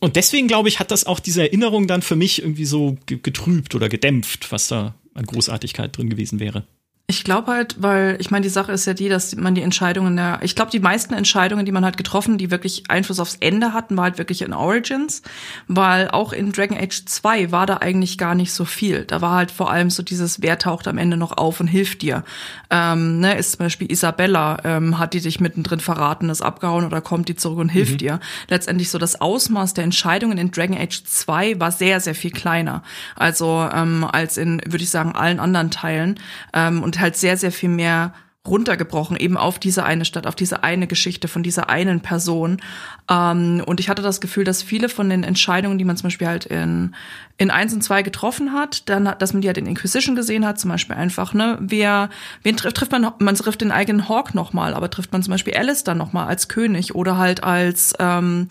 Und deswegen, glaube ich, hat das auch diese Erinnerung dann für mich irgendwie so getrübt oder gedämpft, was da an Großartigkeit drin gewesen wäre. Ich glaube halt, weil ich meine, die Sache ist ja die, dass man die Entscheidungen der, ich glaube, die meisten Entscheidungen, die man halt getroffen, die wirklich Einfluss aufs Ende hatten, war halt wirklich in Origins, weil auch in Dragon Age 2 war da eigentlich gar nicht so viel. Da war halt vor allem so dieses, wer taucht am Ende noch auf und hilft dir. Ähm, ne, ist zum Beispiel Isabella, ähm, hat die dich mittendrin verraten, ist abgehauen oder kommt die zurück und hilft mhm. dir. Letztendlich so das Ausmaß der Entscheidungen in Dragon Age 2 war sehr, sehr viel kleiner. Also ähm, als in, würde ich sagen, allen anderen Teilen. Ähm, und halt sehr, sehr viel mehr runtergebrochen, eben auf diese eine Stadt, auf diese eine Geschichte von dieser einen Person. Ähm, und ich hatte das Gefühl, dass viele von den Entscheidungen, die man zum Beispiel halt in, in eins und zwei getroffen hat, dann, dass man die halt in Inquisition gesehen hat, zum Beispiel einfach, ne, wer, wen trifft, trifft man, man trifft den eigenen Hawk nochmal, aber trifft man zum Beispiel dann nochmal als König oder halt als, ähm,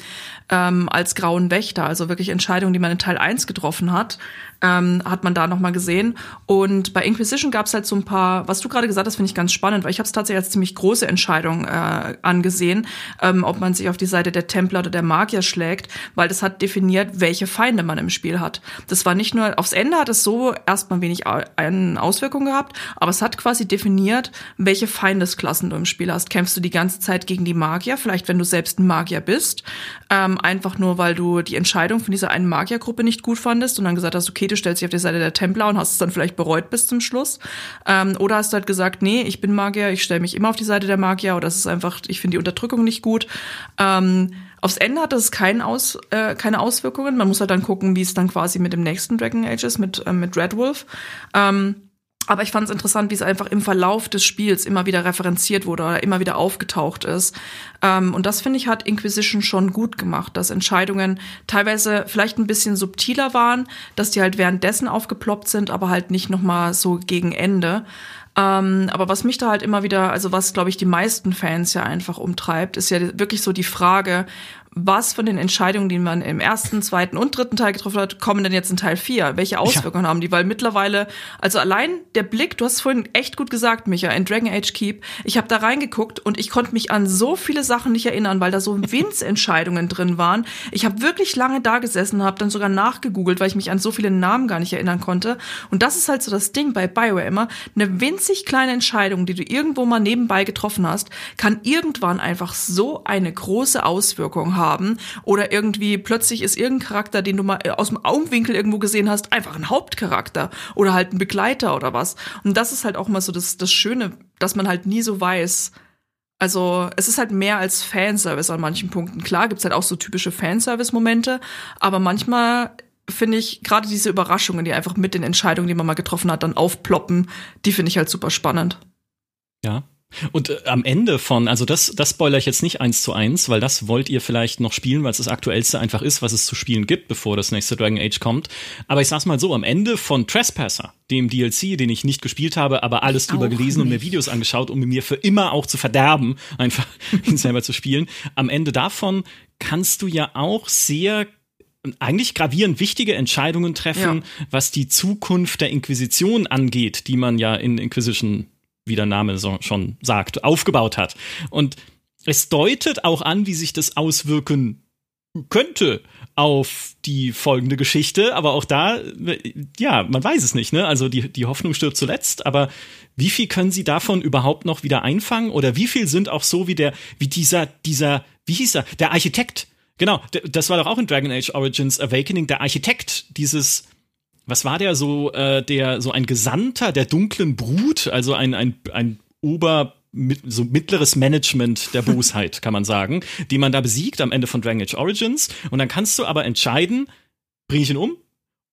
ähm, als grauen Wächter, also wirklich Entscheidungen, die man in Teil 1 getroffen hat, ähm, hat man da nochmal gesehen. Und bei Inquisition gab es halt so ein paar, was du gerade gesagt hast, finde ich ganz spannend, weil ich habe es tatsächlich als ziemlich große Entscheidung äh, angesehen, ähm, ob man sich auf die Seite der Templer oder der Magier schlägt, weil das hat definiert, welche Feinde man im Spiel hat. Das war nicht nur, aufs Ende hat es so erstmal wenig Auswirkungen gehabt, aber es hat quasi definiert, welche Feindesklassen du im Spiel hast. Kämpfst du die ganze Zeit gegen die Magier, vielleicht wenn du selbst ein Magier bist, ähm, einfach nur, weil du die Entscheidung von dieser einen Magiergruppe nicht gut fandest und dann gesagt hast, okay, du stellst dich auf die Seite der Templer und hast es dann vielleicht bereut bis zum Schluss. Ähm, oder hast du halt gesagt, nee, ich bin Magier, ich stelle mich immer auf die Seite der Magier oder es ist einfach, ich finde die Unterdrückung nicht gut. Ähm, Aufs Ende hat das kein Aus, äh, keine Auswirkungen. Man muss halt dann gucken, wie es dann quasi mit dem nächsten Dragon Age ist, mit, äh, mit Red Wolf. Ähm, aber ich fand es interessant, wie es einfach im Verlauf des Spiels immer wieder referenziert wurde oder immer wieder aufgetaucht ist. Ähm, und das finde ich hat Inquisition schon gut gemacht, dass Entscheidungen teilweise vielleicht ein bisschen subtiler waren, dass die halt währenddessen aufgeploppt sind, aber halt nicht noch mal so gegen Ende. Ähm, aber was mich da halt immer wieder, also was glaube ich die meisten Fans ja einfach umtreibt, ist ja wirklich so die Frage, was von den Entscheidungen, die man im ersten, zweiten und dritten Teil getroffen hat, kommen denn jetzt in Teil 4? Welche Auswirkungen ja. haben die? Weil mittlerweile, also allein der Blick, du hast vorhin echt gut gesagt, Micha, in Dragon Age Keep, ich habe da reingeguckt und ich konnte mich an so viele Sachen nicht erinnern, weil da so [laughs] Winzentscheidungen drin waren. Ich habe wirklich lange da gesessen, habe dann sogar nachgegoogelt, weil ich mich an so viele Namen gar nicht erinnern konnte. Und das ist halt so das Ding bei Bioware immer. Eine winzig kleine Entscheidung, die du irgendwo mal nebenbei getroffen hast, kann irgendwann einfach so eine große Auswirkung haben haben oder irgendwie plötzlich ist irgendein Charakter, den du mal äh, aus dem Augenwinkel irgendwo gesehen hast, einfach ein Hauptcharakter oder halt ein Begleiter oder was. Und das ist halt auch mal so das, das Schöne, dass man halt nie so weiß, also es ist halt mehr als Fanservice an manchen Punkten. Klar gibt's halt auch so typische Fanservice-Momente, aber manchmal finde ich gerade diese Überraschungen, die einfach mit den Entscheidungen, die man mal getroffen hat, dann aufploppen, die finde ich halt super spannend. Ja, und äh, am Ende von, also das, das spoiler ich jetzt nicht eins zu eins, weil das wollt ihr vielleicht noch spielen, weil es das aktuellste einfach ist, was es zu spielen gibt, bevor das nächste Dragon Age kommt. Aber ich sag's mal so, am Ende von Trespasser, dem DLC, den ich nicht gespielt habe, aber alles drüber gelesen nicht. und mir Videos angeschaut, um mir für immer auch zu verderben, [laughs] einfach ihn selber zu spielen. Am Ende davon kannst du ja auch sehr eigentlich gravierend wichtige Entscheidungen treffen, ja. was die Zukunft der Inquisition angeht, die man ja in Inquisition wie der Name so schon sagt, aufgebaut hat. Und es deutet auch an, wie sich das auswirken könnte auf die folgende Geschichte, aber auch da, ja, man weiß es nicht, ne? Also die, die Hoffnung stirbt zuletzt, aber wie viel können sie davon überhaupt noch wieder einfangen? Oder wie viel sind auch so wie der, wie dieser, dieser, wie hieß er, der Architekt? Genau, das war doch auch in Dragon Age Origins Awakening, der Architekt dieses was war der so, äh, der, so ein Gesandter der dunklen Brut, also ein, ein, ein Ober, mit, so mittleres Management der [laughs] Bosheit, kann man sagen, die man da besiegt am Ende von Dragon Age Origins. Und dann kannst du aber entscheiden, bringe ich ihn um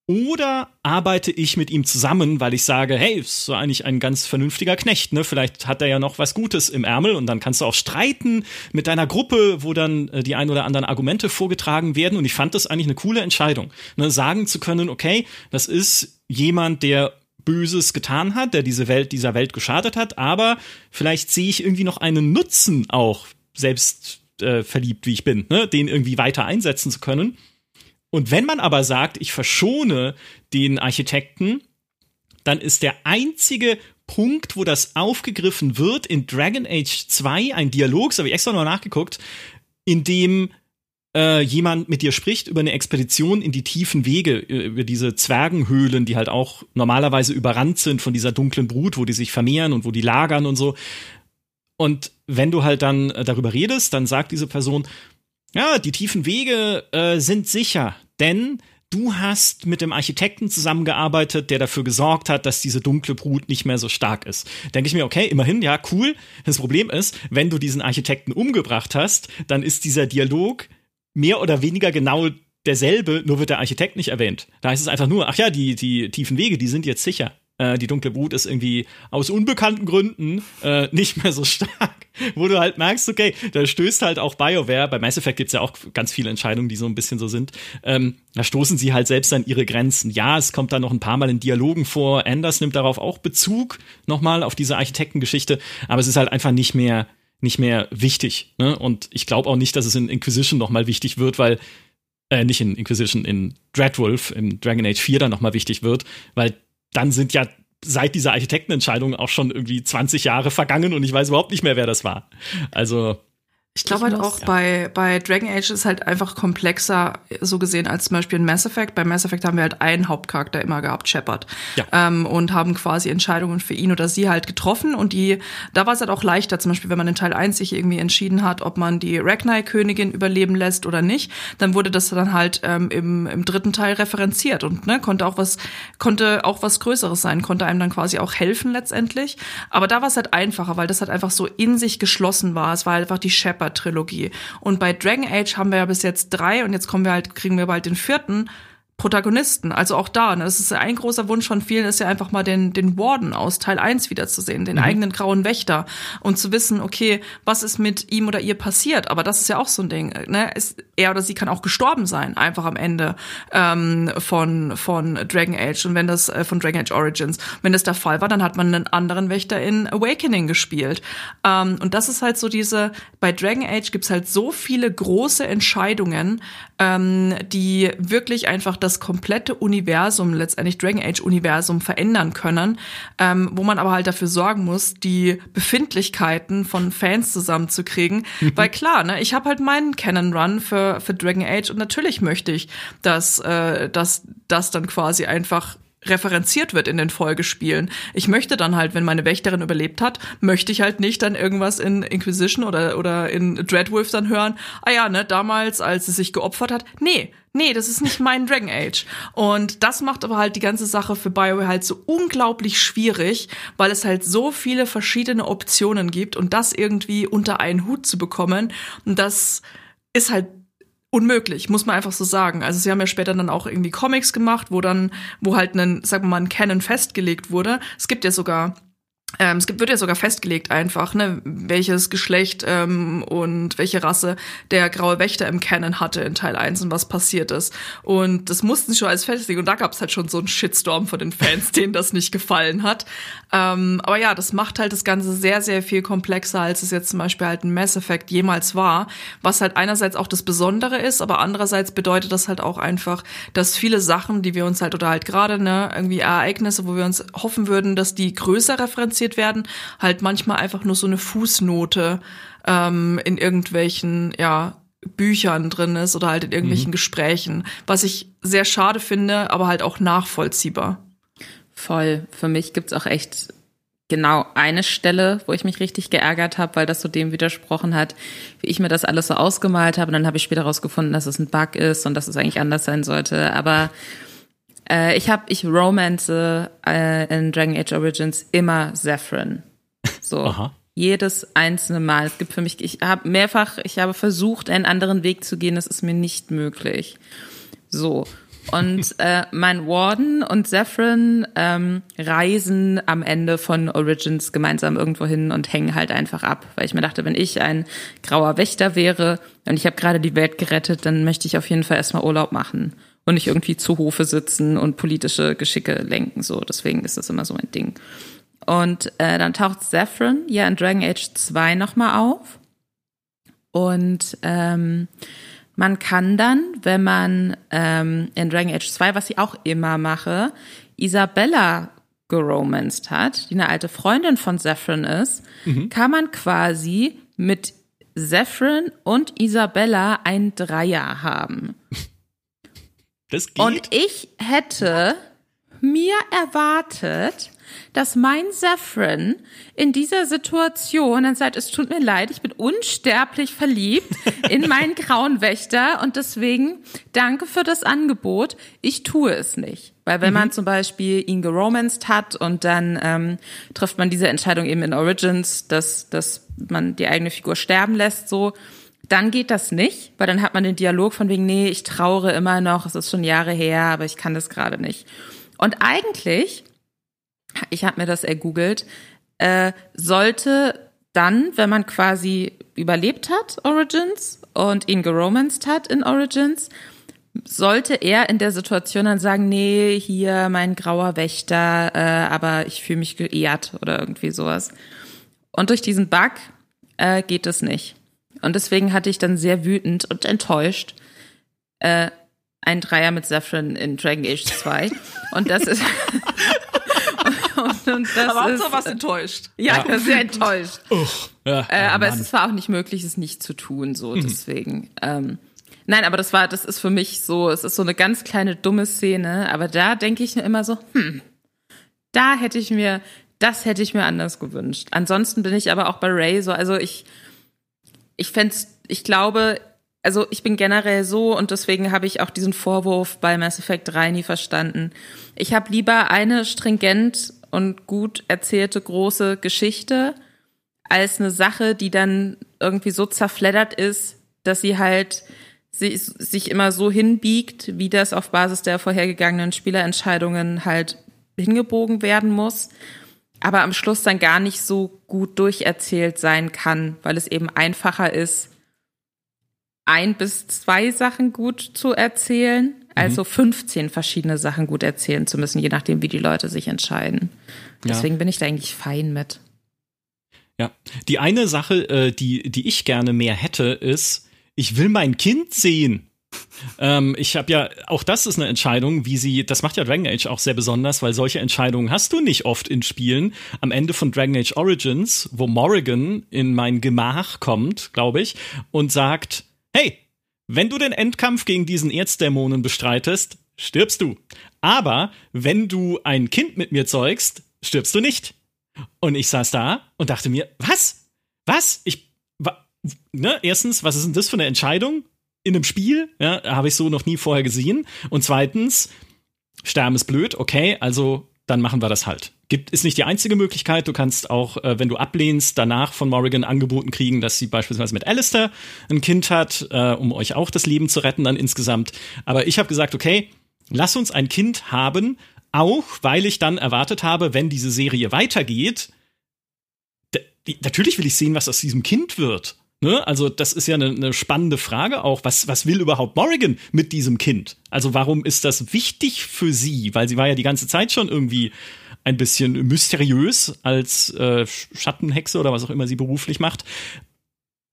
oder arbeite ich mit ihm zusammen, weil ich sage, hey, ist so eigentlich ein ganz vernünftiger Knecht, ne? Vielleicht hat er ja noch was Gutes im Ärmel und dann kannst du auch streiten mit deiner Gruppe, wo dann äh, die ein oder anderen Argumente vorgetragen werden. Und ich fand das eigentlich eine coole Entscheidung, ne? sagen zu können, okay, das ist jemand, der Böses getan hat, der diese Welt, dieser Welt geschadet hat, aber vielleicht sehe ich irgendwie noch einen Nutzen auch, selbst äh, verliebt wie ich bin, ne? den irgendwie weiter einsetzen zu können. Und wenn man aber sagt, ich verschone den Architekten, dann ist der einzige Punkt, wo das aufgegriffen wird, in Dragon Age 2 ein Dialog, das habe ich extra noch nachgeguckt, in dem äh, jemand mit dir spricht über eine Expedition in die tiefen Wege, äh, über diese Zwergenhöhlen, die halt auch normalerweise überrannt sind von dieser dunklen Brut, wo die sich vermehren und wo die lagern und so. Und wenn du halt dann äh, darüber redest, dann sagt diese Person, ja, die tiefen Wege äh, sind sicher, denn du hast mit dem Architekten zusammengearbeitet, der dafür gesorgt hat, dass diese dunkle Brut nicht mehr so stark ist. Denke ich mir, okay, immerhin, ja, cool. Das Problem ist, wenn du diesen Architekten umgebracht hast, dann ist dieser Dialog mehr oder weniger genau derselbe, nur wird der Architekt nicht erwähnt. Da heißt es einfach nur, ach ja, die, die tiefen Wege, die sind jetzt sicher. Äh, die dunkle Brut ist irgendwie aus unbekannten Gründen äh, nicht mehr so stark. [laughs] Wo du halt merkst, okay, da stößt halt auch BioWare, bei Mass Effect gibt's ja auch ganz viele Entscheidungen, die so ein bisschen so sind, ähm, da stoßen sie halt selbst an ihre Grenzen. Ja, es kommt da noch ein paar Mal in Dialogen vor, Anders nimmt darauf auch Bezug, nochmal auf diese Architektengeschichte, aber es ist halt einfach nicht mehr, nicht mehr wichtig. Ne? Und ich glaube auch nicht, dass es in Inquisition nochmal wichtig wird, weil äh, nicht in Inquisition, in Dreadwolf, im Dragon Age 4 dann nochmal wichtig wird, weil dann sind ja seit dieser Architektenentscheidung auch schon irgendwie 20 Jahre vergangen und ich weiß überhaupt nicht mehr, wer das war. Also ich glaube halt auch ja. bei, bei Dragon Age ist halt einfach komplexer so gesehen als zum Beispiel in Mass Effect. Bei Mass Effect haben wir halt einen Hauptcharakter immer gehabt, Shepard. Ja. Ähm, und haben quasi Entscheidungen für ihn oder sie halt getroffen. Und die, da war es halt auch leichter, zum Beispiel, wenn man in Teil 1 sich irgendwie entschieden hat, ob man die Ragnar-Königin überleben lässt oder nicht, dann wurde das dann halt ähm, im, im dritten Teil referenziert und ne, konnte auch was, konnte auch was Größeres sein, konnte einem dann quasi auch helfen letztendlich. Aber da war es halt einfacher, weil das halt einfach so in sich geschlossen war. Es war halt einfach die Shepard Trilogie. Und bei Dragon Age haben wir ja bis jetzt drei und jetzt kommen wir halt, kriegen wir bald den vierten. Protagonisten. Also auch da, ne, das ist ein großer Wunsch von vielen, ist ja einfach mal den, den Warden aus Teil 1 wiederzusehen, den mhm. eigenen grauen Wächter und zu wissen, okay, was ist mit ihm oder ihr passiert. Aber das ist ja auch so ein Ding. Ne? Ist, er oder sie kann auch gestorben sein, einfach am Ende ähm, von, von Dragon Age. Und wenn das äh, von Dragon Age Origins, wenn das der Fall war, dann hat man einen anderen Wächter in Awakening gespielt. Ähm, und das ist halt so diese, bei Dragon Age gibt's halt so viele große Entscheidungen, ähm, die wirklich einfach das komplette Universum, letztendlich Dragon Age Universum verändern können, ähm, wo man aber halt dafür sorgen muss, die Befindlichkeiten von Fans zusammenzukriegen. Mhm. Weil klar, ne, ich habe halt meinen Canon Run für, für Dragon Age und natürlich möchte ich, dass, äh, dass das dann quasi einfach referenziert wird in den Folgespielen. Ich möchte dann halt, wenn meine Wächterin überlebt hat, möchte ich halt nicht dann irgendwas in Inquisition oder, oder in Dreadwolf dann hören. Ah ja, ne, damals, als sie sich geopfert hat. Nee, nee, das ist nicht mein Dragon Age. Und das macht aber halt die ganze Sache für BioWare halt so unglaublich schwierig, weil es halt so viele verschiedene Optionen gibt und das irgendwie unter einen Hut zu bekommen. Und das ist halt unmöglich, muss man einfach so sagen. Also sie haben ja später dann auch irgendwie Comics gemacht, wo dann, wo halt ein, sagen wir mal, ein Canon festgelegt wurde. Es gibt ja sogar ähm, es gibt, wird ja sogar festgelegt einfach, ne, welches Geschlecht ähm, und welche Rasse der graue Wächter im Canon hatte in Teil 1 und was passiert ist. Und das mussten sie schon alles festlegen. Und da gab es halt schon so einen Shitstorm von den Fans, denen das nicht gefallen hat. Ähm, aber ja, das macht halt das Ganze sehr, sehr viel komplexer, als es jetzt zum Beispiel halt ein Mass Effect jemals war. Was halt einerseits auch das Besondere ist, aber andererseits bedeutet das halt auch einfach, dass viele Sachen, die wir uns halt oder halt gerade, ne, irgendwie Ereignisse, wo wir uns hoffen würden, dass die größer referenziert werden, halt manchmal einfach nur so eine Fußnote ähm, in irgendwelchen, ja, Büchern drin ist oder halt in irgendwelchen mhm. Gesprächen, was ich sehr schade finde, aber halt auch nachvollziehbar. Voll. Für mich gibt's auch echt genau eine Stelle, wo ich mich richtig geärgert habe, weil das so dem widersprochen hat, wie ich mir das alles so ausgemalt habe. Und dann habe ich später rausgefunden, dass es ein Bug ist und dass es eigentlich anders sein sollte. Aber äh, ich habe, ich romance äh, in Dragon Age Origins immer Zephyrin. So. Aha. Jedes einzelne Mal. Es gibt für mich, ich habe mehrfach, ich habe versucht, einen anderen Weg zu gehen, das ist mir nicht möglich. So. Und [laughs] äh, mein Warden und Zephyrin ähm, reisen am Ende von Origins gemeinsam irgendwo hin und hängen halt einfach ab. Weil ich mir dachte, wenn ich ein grauer Wächter wäre und ich habe gerade die Welt gerettet, dann möchte ich auf jeden Fall erstmal Urlaub machen und nicht irgendwie zu Hofe sitzen und politische Geschicke lenken. So, deswegen ist das immer so ein Ding. Und äh, dann taucht Saffron ja in Dragon Age 2 nochmal auf. Und ähm, man kann dann, wenn man ähm, in Dragon Age 2, was ich auch immer mache, Isabella geromanced hat, die eine alte Freundin von Saffron ist, mhm. kann man quasi mit Saffron und Isabella ein Dreier haben. Das geht. Und ich hätte mir erwartet, dass mein Saffron in dieser Situation dann sagt, es tut mir leid, ich bin unsterblich verliebt in [laughs] meinen grauen Wächter und deswegen danke für das Angebot. Ich tue es nicht. Weil wenn mhm. man zum Beispiel ihn geromanced hat und dann ähm, trifft man diese Entscheidung eben in Origins, dass, dass man die eigene Figur sterben lässt, so, dann geht das nicht, weil dann hat man den Dialog von wegen, nee, ich traure immer noch, es ist schon Jahre her, aber ich kann das gerade nicht. Und eigentlich, ich habe mir das ergoogelt, äh, sollte dann, wenn man quasi überlebt hat, Origins, und ihn geromanced hat in Origins, sollte er in der Situation dann sagen, nee, hier mein grauer Wächter, äh, aber ich fühle mich geehrt oder irgendwie sowas. Und durch diesen Bug äh, geht es nicht. Und deswegen hatte ich dann sehr wütend und enttäuscht äh, ein Dreier mit Saffron in Dragon Age 2. und das ist. [laughs] [laughs] [laughs] und das Aber ist, Hauptsache warst enttäuscht. Ja, ich [laughs] war sehr enttäuscht. [laughs] Ja, Äh, aber Mann. es war auch nicht möglich, es nicht zu tun, so deswegen. Ähm, nein, aber das war, das ist für mich so, es ist so eine ganz kleine dumme Szene, aber da denke ich mir immer so, hm, da hätte ich mir, das hätte ich mir anders gewünscht. Ansonsten bin ich aber auch bei Ray so, also ich, ich fände ich glaube, also ich bin generell so und deswegen habe ich auch diesen Vorwurf bei Mass Effect 3 nie verstanden. Ich habe lieber eine stringent und gut erzählte große Geschichte als eine Sache, die dann irgendwie so zerfleddert ist, dass sie halt si- sich immer so hinbiegt, wie das auf Basis der vorhergegangenen Spielerentscheidungen halt hingebogen werden muss, aber am Schluss dann gar nicht so gut durcherzählt sein kann, weil es eben einfacher ist, ein bis zwei Sachen gut zu erzählen, also 15 verschiedene Sachen gut erzählen zu müssen, je nachdem, wie die Leute sich entscheiden. Ja. Deswegen bin ich da eigentlich fein mit. Ja, die eine Sache, äh, die, die ich gerne mehr hätte, ist, ich will mein Kind sehen. ähm, ich habe ja, auch das ist eine Entscheidung, wie sie, das macht ja Dragon Age auch sehr besonders, weil solche Entscheidungen hast du nicht oft in Spielen. Am Ende von Dragon Age Origins, wo Morrigan in mein Gemach kommt, glaube ich, und sagt, hey, wenn du den Endkampf gegen diesen Erzdämonen bestreitest, stirbst du. Aber wenn du ein Kind mit mir zeugst, stirbst du nicht. Und ich saß da und dachte mir, was? Was? Ich, wa, ne? Erstens, was ist denn das für eine Entscheidung in einem Spiel? Ja, habe ich so noch nie vorher gesehen. Und zweitens, Sterben ist blöd, okay, also dann machen wir das halt. Gibt, ist nicht die einzige Möglichkeit. Du kannst auch, äh, wenn du ablehnst, danach von Morrigan angeboten kriegen, dass sie beispielsweise mit Alistair ein Kind hat, äh, um euch auch das Leben zu retten dann insgesamt. Aber ich habe gesagt, okay, lass uns ein Kind haben, auch weil ich dann erwartet habe, wenn diese Serie weitergeht, natürlich will ich sehen, was aus diesem Kind wird. Ne? Also, das ist ja eine, eine spannende Frage auch. Was, was will überhaupt Morrigan mit diesem Kind? Also, warum ist das wichtig für sie? Weil sie war ja die ganze Zeit schon irgendwie ein bisschen mysteriös als äh, Schattenhexe oder was auch immer sie beruflich macht.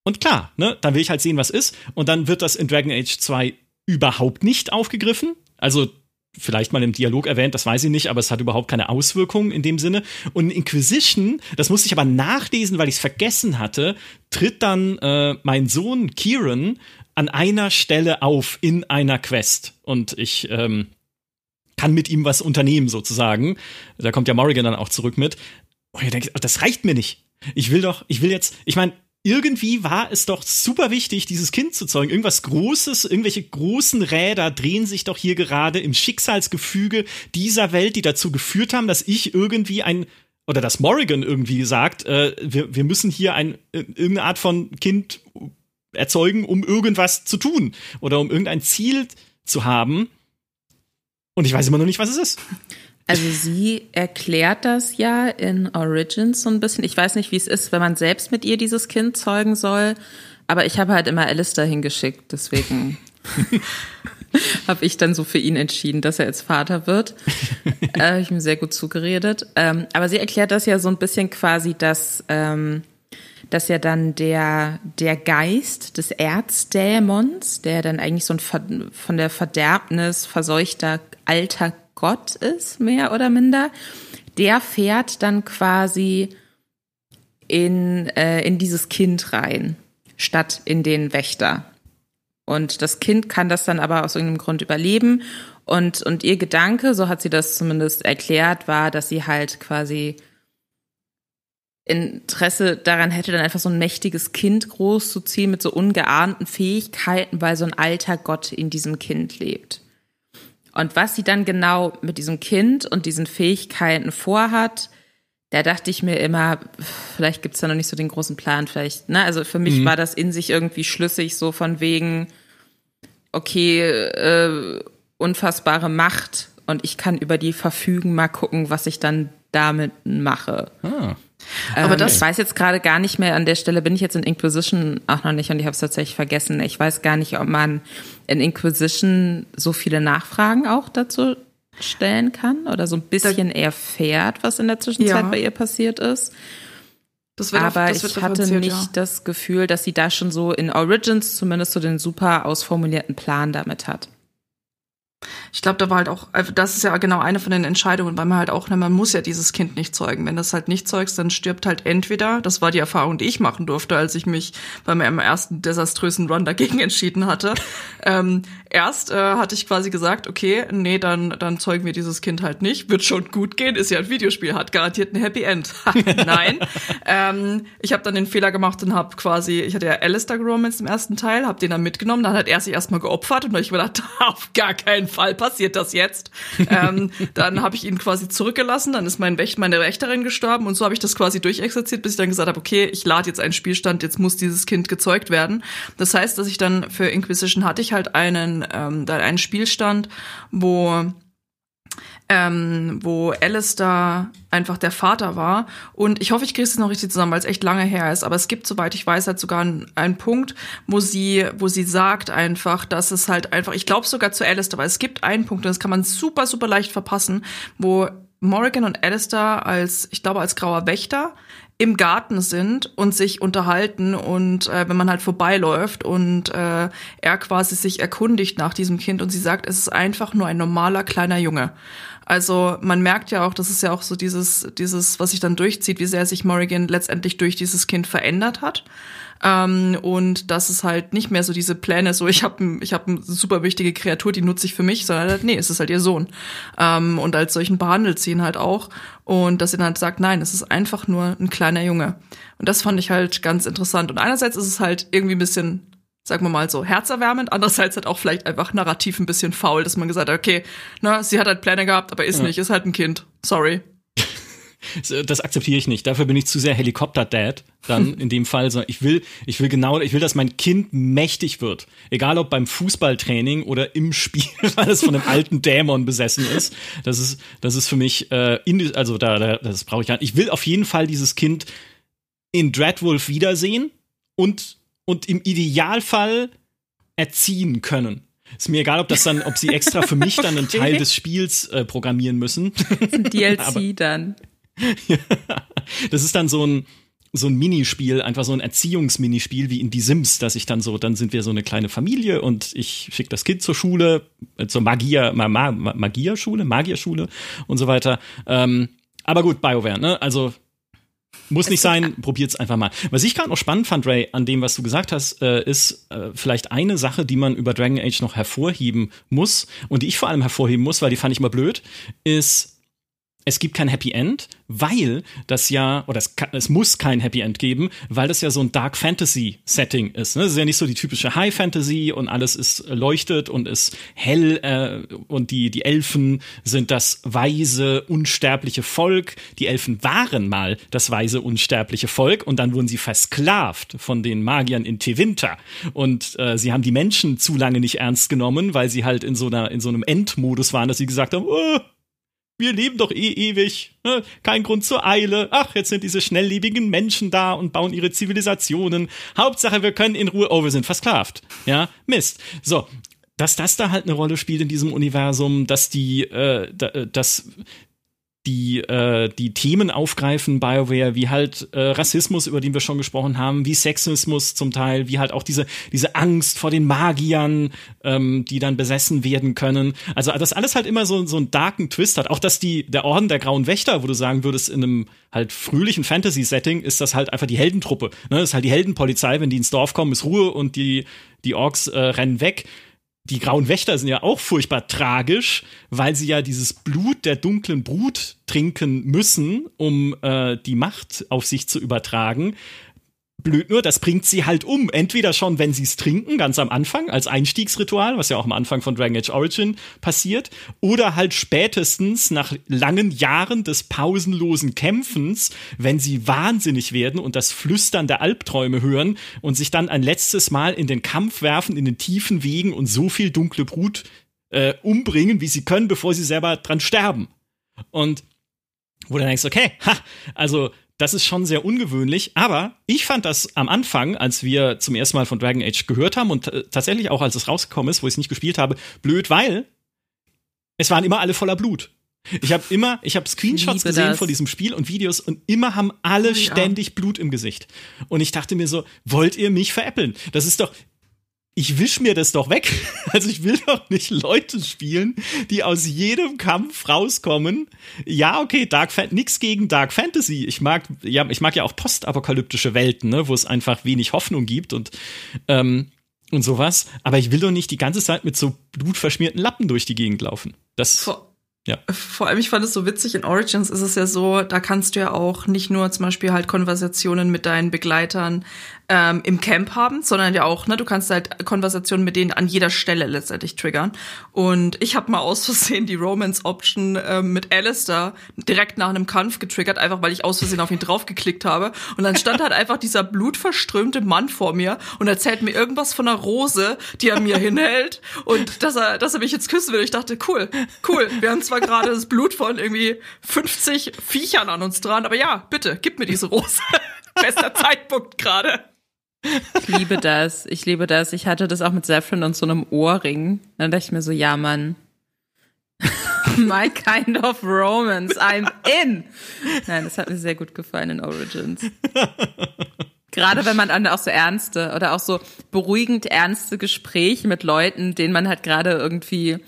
Und klar, ne, dann will ich halt sehen, was ist. Und dann wird das in Dragon Age 2 überhaupt nicht aufgegriffen. Also vielleicht mal im Dialog erwähnt, das weiß ich nicht, aber es hat überhaupt keine Auswirkungen in dem Sinne. Und in Inquisition, das musste ich aber nachlesen, weil ich es vergessen hatte, tritt dann äh, mein Sohn Kieran an einer Stelle auf in einer Quest. Und ich ähm, kann mit ihm was unternehmen, sozusagen. Da kommt ja Morrigan dann auch zurück mit. Und ich denke, das reicht mir nicht. Ich will doch, ich will jetzt, ich meine, irgendwie war es doch super wichtig, dieses Kind zu zeugen. Irgendwas Großes, irgendwelche großen Räder drehen sich doch hier gerade im Schicksalsgefüge dieser Welt, die dazu geführt haben, dass ich irgendwie ein oder dass Morrigan irgendwie sagt, äh, wir, wir müssen hier ein irgendeine Art von Kind erzeugen, um irgendwas zu tun oder um irgendein Ziel zu haben. Und ich weiß immer noch nicht, was es ist. Also sie erklärt das ja in Origins so ein bisschen. Ich weiß nicht, wie es ist, wenn man selbst mit ihr dieses Kind zeugen soll, aber ich habe halt immer Alistair hingeschickt, deswegen [laughs] habe ich dann so für ihn entschieden, dass er jetzt Vater wird. [laughs] äh, ich mir sehr gut zugeredet. Ähm, aber sie erklärt das ja so ein bisschen quasi, dass ähm, dass ja dann der, der Geist des Erzdämons, der dann eigentlich so ein von der Verderbnis verseuchter alter Gott ist, mehr oder minder, der fährt dann quasi in, äh, in dieses Kind rein, statt in den Wächter. Und das Kind kann das dann aber aus irgendeinem Grund überleben. Und, und ihr Gedanke, so hat sie das zumindest erklärt, war, dass sie halt quasi Interesse daran hätte, dann einfach so ein mächtiges Kind großzuziehen mit so ungeahnten Fähigkeiten, weil so ein alter Gott in diesem Kind lebt. Und was sie dann genau mit diesem Kind und diesen Fähigkeiten vorhat, da dachte ich mir immer, vielleicht gibt's da noch nicht so den großen Plan, vielleicht, ne? Also für mich mhm. war das in sich irgendwie schlüssig, so von wegen, okay, äh, unfassbare Macht und ich kann über die verfügen, mal gucken, was ich dann damit mache. Ah. Aber ähm, das ich weiß jetzt gerade gar nicht mehr, an der Stelle bin ich jetzt in Inquisition auch noch nicht und ich habe es tatsächlich vergessen. Ich weiß gar nicht, ob man in Inquisition so viele Nachfragen auch dazu stellen kann oder so ein bisschen da, erfährt, was in der Zwischenzeit ja. bei ihr passiert ist. Aber auf, ich hatte nicht ja. das Gefühl, dass sie da schon so in Origins zumindest so den super ausformulierten Plan damit hat. Ich glaube, da war halt auch, also das ist ja genau eine von den Entscheidungen, weil man halt auch, ne, man muss ja dieses Kind nicht zeugen. Wenn das halt nicht zeugst, dann stirbt halt entweder, das war die Erfahrung, die ich machen durfte, als ich mich bei meinem ersten desaströsen Run dagegen [laughs] entschieden hatte. ähm, erst äh, hatte ich quasi gesagt, okay, nee, dann, dann zeugen wir dieses Kind halt nicht, wird schon gut gehen, ist ja ein Videospiel, hat garantiert ein Happy End. [laughs] Nein. ähm, ich habe dann den Fehler gemacht und habe quasi, ich hatte ja Alistair Romance im ersten Teil, habe den dann mitgenommen, dann hat er sich erstmal geopfert und ich mir gedacht, [laughs] auf gar keinen Fall passiert das jetzt. ähm, dann habe ich ihn quasi zurückgelassen, dann ist mein Wächt, meine Wächterin gestorben und so habe ich das quasi durchexerziert, bis ich dann gesagt habe, okay, ich lade jetzt einen Spielstand, jetzt muss dieses Kind gezeugt werden. Das heißt, dass ich dann für Inquisition hatte ich halt einen, ähm, einen Spielstand, wo ähm, wo Alistair einfach der Vater war. Und ich hoffe, ich kriege es noch richtig zusammen, weil es echt lange her ist. Aber es gibt, soweit ich weiß, halt sogar einen, einen Punkt, wo sie, wo sie sagt einfach, dass es halt einfach, ich glaube sogar zu Alistair, weil es gibt einen Punkt, und das kann man super, super leicht verpassen, wo Morrigan und Alistair als, ich glaube, als grauer Wächter im Garten sind und sich unterhalten und äh, wenn man halt vorbeiläuft und äh, er quasi sich erkundigt nach diesem Kind und sie sagt, es ist einfach nur ein normaler kleiner Junge. Also man merkt ja auch, das ist ja auch so dieses, dieses, was sich dann durchzieht, wie sehr sich Morrigan letztendlich durch dieses Kind verändert hat. Ähm, und das ist halt nicht mehr so diese Pläne, so ich habe ich hab eine super wichtige Kreatur, die nutze ich für mich, sondern halt, nee, es ist halt ihr Sohn. Ähm, und als solchen behandelt sie ihn halt auch. Und dass sie dann halt sagt, nein, es ist einfach nur ein kleiner Junge. Und das fand ich halt ganz interessant. Und einerseits ist es halt irgendwie ein bisschen sagen wir mal so, herzerwärmend. Andererseits halt auch vielleicht einfach narrativ ein bisschen faul, dass man gesagt hat, okay, na, sie hat halt Pläne gehabt, aber ist ja. nicht, ist halt ein Kind. Sorry. Das akzeptiere ich nicht. Dafür bin ich zu sehr Helikopter-Dad. Dann [laughs] in dem Fall, ich will, ich will genau, ich will, dass mein Kind mächtig wird. Egal ob beim Fußballtraining oder im Spiel, [laughs] weil es von einem alten Dämon besessen ist. Das ist, das ist für mich, äh, in, also da, da das brauche ich ja. Ich will auf jeden Fall dieses Kind in Dreadwolf wiedersehen und und im Idealfall erziehen können. Ist mir egal, ob das dann, ob sie extra für mich dann einen Teil des Spiels äh, programmieren müssen. Ein [laughs] DLC Aber, dann. [laughs] das ist dann so ein so ein Minispiel, einfach so ein Erziehungsminispiel wie in die Sims, dass ich dann so, dann sind wir so eine kleine Familie und ich schicke das Kind zur Schule, äh, zur Magier, Ma Ma Magierschule, Magierschule und so weiter. Ähm, aber gut, BioWare, ne? Also muss nicht sein, probiert's einfach mal. Was ich gerade noch spannend fand, Ray, an dem, was du gesagt hast, äh, ist äh, vielleicht eine Sache, die man über Dragon Age noch hervorheben muss und die ich vor allem hervorheben muss, weil die fand ich mal blöd, ist es gibt kein Happy End, weil das ja, oder es, kann, es, muss kein Happy End geben, weil das ja so ein Dark Fantasy Setting ist. Ne? Das ist ja nicht so die typische High Fantasy und alles ist leuchtet und ist hell äh, und die, die Elfen sind das weise, unsterbliche Volk. Die Elfen waren mal das weise, unsterbliche Volk und dann wurden sie versklavt von den Magiern in Tevinter. Und äh, sie haben die Menschen zu lange nicht ernst genommen, weil sie halt in so einer, in so einem Endmodus waren, dass sie gesagt haben, oh, wir leben doch eh ewig. Ne? Kein Grund zur Eile. Ach, jetzt sind diese schnelllebigen Menschen da und bauen ihre Zivilisationen. Hauptsache, wir können in Ruhe. Oh, wir sind versklavt. Ja, Mist. So, dass das da halt eine Rolle spielt in diesem Universum, dass die, äh, dass die äh, die Themen aufgreifen, BioWare, wie halt äh, Rassismus, über den wir schon gesprochen haben, wie Sexismus zum Teil, wie halt auch diese diese Angst vor den Magiern, ähm, die dann besessen werden können. Also das alles halt immer so so einen darken Twist hat. Auch dass die der Orden der Grauen Wächter, wo du sagen würdest, in einem halt fröhlichen Fantasy-Setting ist das halt einfach die Heldentruppe. Ne? Das ist halt die Heldenpolizei, wenn die ins Dorf kommen, ist Ruhe und die die Orks äh, rennen weg die Grauen Wächter sind ja auch furchtbar tragisch, weil sie ja dieses Blut der dunklen Brut trinken müssen, um äh, die Macht auf sich zu übertragen. Blöd nur, das bringt sie halt um. Entweder schon, wenn sie es trinken, ganz am Anfang, als Einstiegsritual, was ja auch am Anfang von Dragon Age Origin passiert, oder halt spätestens nach langen Jahren des pausenlosen Kämpfens, wenn sie wahnsinnig werden und das Flüstern der Albträume hören und sich dann ein letztes Mal in den Kampf werfen, in den tiefen Wegen und so viel dunkle Brut äh, umbringen, wie sie können, bevor sie selber dran sterben. Und wo du denkst, okay, ha, also das ist schon sehr ungewöhnlich, aber ich fand das am Anfang, als wir zum ersten Mal von Dragon Age gehört haben und tatsächlich auch als es rausgekommen ist, wo ich es nicht gespielt habe, blöd, weil es waren immer alle voller Blut. Ich habe immer, ich habe Screenshots gesehen das. von diesem Spiel und Videos und immer haben alle ja. ständig Blut im Gesicht. Und ich dachte mir so, wollt ihr mich veräppeln? Das ist doch, ich wisch mir das doch weg. [laughs] Also ich will doch nicht Leute spielen, die aus jedem Kampf rauskommen. Ja, okay, Dark Fan nix gegen Dark Fantasy. Ich mag ja, ich mag ja auch postapokalyptische Welten, ne, wo es einfach wenig Hoffnung gibt und ähm, und sowas. Aber ich will doch nicht die ganze Zeit mit so blutverschmierten Lappen durch die Gegend laufen. Das Vor ja. Vor allem, ich fand es so witzig, in Origins ist es ja so, da kannst du ja auch nicht nur zum Beispiel halt Konversationen mit deinen Begleitern ähm, im Camp haben, sondern ja auch, ne, du kannst halt Konversationen mit denen an jeder Stelle letztendlich triggern. Und ich habe mal aus Versehen die Romance-Option ähm, mit Alistair direkt nach einem Kampf getriggert, einfach weil ich aus Versehen auf ihn draufgeklickt habe. Und dann stand halt einfach dieser blutverströmte Mann vor mir und erzählt mir irgendwas von einer Rose, die er mir hinhält und dass er, dass er mich jetzt küssen will. Ich dachte, cool, cool, wir haben zwar gerade das Blut von irgendwie 50 Viechern an uns dran, aber ja, bitte, gib mir diese Rose. [laughs] Bester Zeitpunkt gerade. Ich liebe das. Ich liebe das. Ich hatte das auch mit Saffron und so einem Ohrring. Dann dachte ich mir so, ja, Mann. [laughs] My kind of romance. I'm in. Nein, das hat mir sehr gut gefallen in Origins. Gerade wenn man dann auch so ernste oder auch so beruhigend ernste Gespräche mit Leuten, denen man halt gerade irgendwie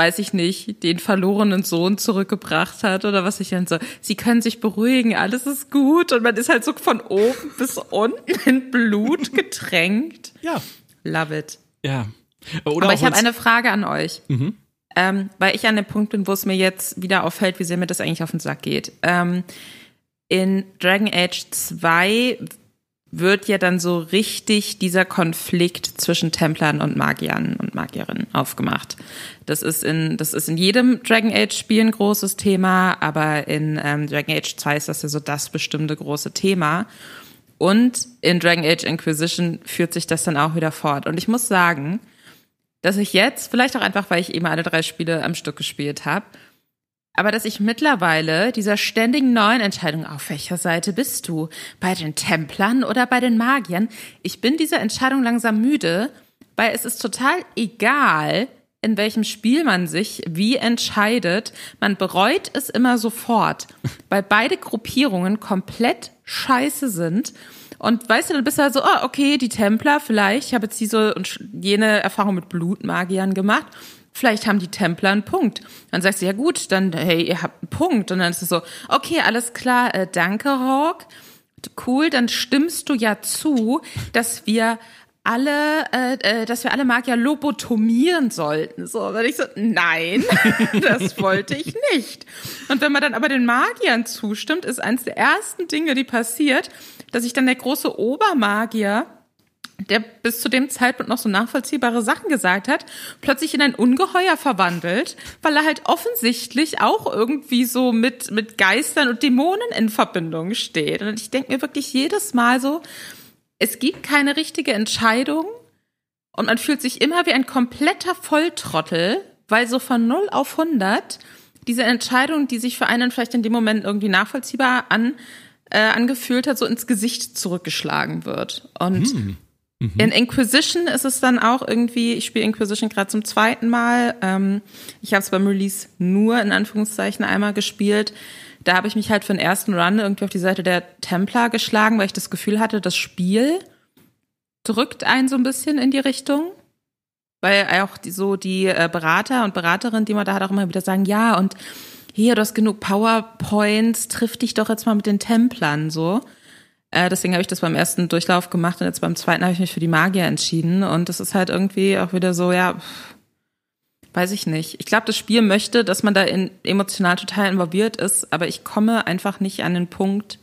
weiß ich nicht, den verlorenen Sohn zurückgebracht hat oder was ich dann so. Sie können sich beruhigen, alles ist gut und man ist halt so von oben [laughs] bis unten in Blut getränkt. Ja. Love it. Ja. Oder Aber ich habe eine Frage an euch. Mhm. Ähm, weil ich an dem Punkt bin, wo es mir jetzt wieder auffällt, wie sehr mir das eigentlich auf den Sack geht. Ähm, in Dragon Age 2 wird ja dann so richtig dieser Konflikt zwischen Templern und Magiern und Magierinnen aufgemacht. Das ist in, das ist in jedem Dragon Age Spiel ein großes Thema, aber in ähm, Dragon Age 2 ist das ja so das bestimmte große Thema. Und in Dragon Age Inquisition führt sich das dann auch wieder fort. Und ich muss sagen, dass ich jetzt, vielleicht auch einfach, weil ich eben alle drei Spiele am Stück gespielt habe, aber dass ich mittlerweile dieser ständigen neuen Entscheidung, auf welcher Seite bist du? Bei den Templern oder bei den Magiern? Ich bin dieser Entscheidung langsam müde, weil es ist total egal, in welchem Spiel man sich wie entscheidet. Man bereut es immer sofort, weil beide Gruppierungen komplett scheiße sind. Und weißt du, dann bist du halt so, oh, okay, die Templer vielleicht, ich habe jetzt diese und jene Erfahrung mit Blutmagiern gemacht vielleicht haben die Templer einen Punkt. Dann sagst du, ja gut, dann, hey, ihr habt einen Punkt. Und dann ist es so, okay, alles klar, äh, danke, Hawk. Cool, dann stimmst du ja zu, dass wir alle, äh, äh, dass wir alle Magier lobotomieren sollten. So, dann ich so, nein, [laughs] das wollte ich nicht. Und wenn man dann aber den Magiern zustimmt, ist eines der ersten Dinge, die passiert, dass sich dann der große Obermagier der bis zu dem Zeitpunkt noch so nachvollziehbare Sachen gesagt hat, plötzlich in ein Ungeheuer verwandelt, weil er halt offensichtlich auch irgendwie so mit, mit Geistern und Dämonen in Verbindung steht. Und ich denke mir wirklich jedes Mal so, es gibt keine richtige Entscheidung und man fühlt sich immer wie ein kompletter Volltrottel, weil so von 0 auf 100 diese Entscheidung, die sich für einen vielleicht in dem Moment irgendwie nachvollziehbar an, äh, angefühlt hat, so ins Gesicht zurückgeschlagen wird. Und hm Mhm. In Inquisition ist es dann auch irgendwie, ich spiele Inquisition gerade zum zweiten Mal. Ähm, ich habe es beim Release nur in Anführungszeichen einmal gespielt. Da habe ich mich halt für den ersten Run irgendwie auf die Seite der Templar geschlagen, weil ich das Gefühl hatte, das Spiel drückt einen so ein bisschen in die Richtung. Weil auch so die äh, Berater und Beraterinnen, die man da hat, auch immer wieder sagen, ja, und hier, du hast genug PowerPoints, triff dich doch jetzt mal mit den Templern so. Äh, deswegen habe ich das beim ersten Durchlauf gemacht und jetzt beim zweiten habe ich mich für die Magier entschieden. Und das ist halt irgendwie auch wieder so, ja, weiß ich nicht. Ich glaube, das Spiel möchte, dass man da in, emotional total involviert ist, aber ich komme einfach nicht an den Punkt,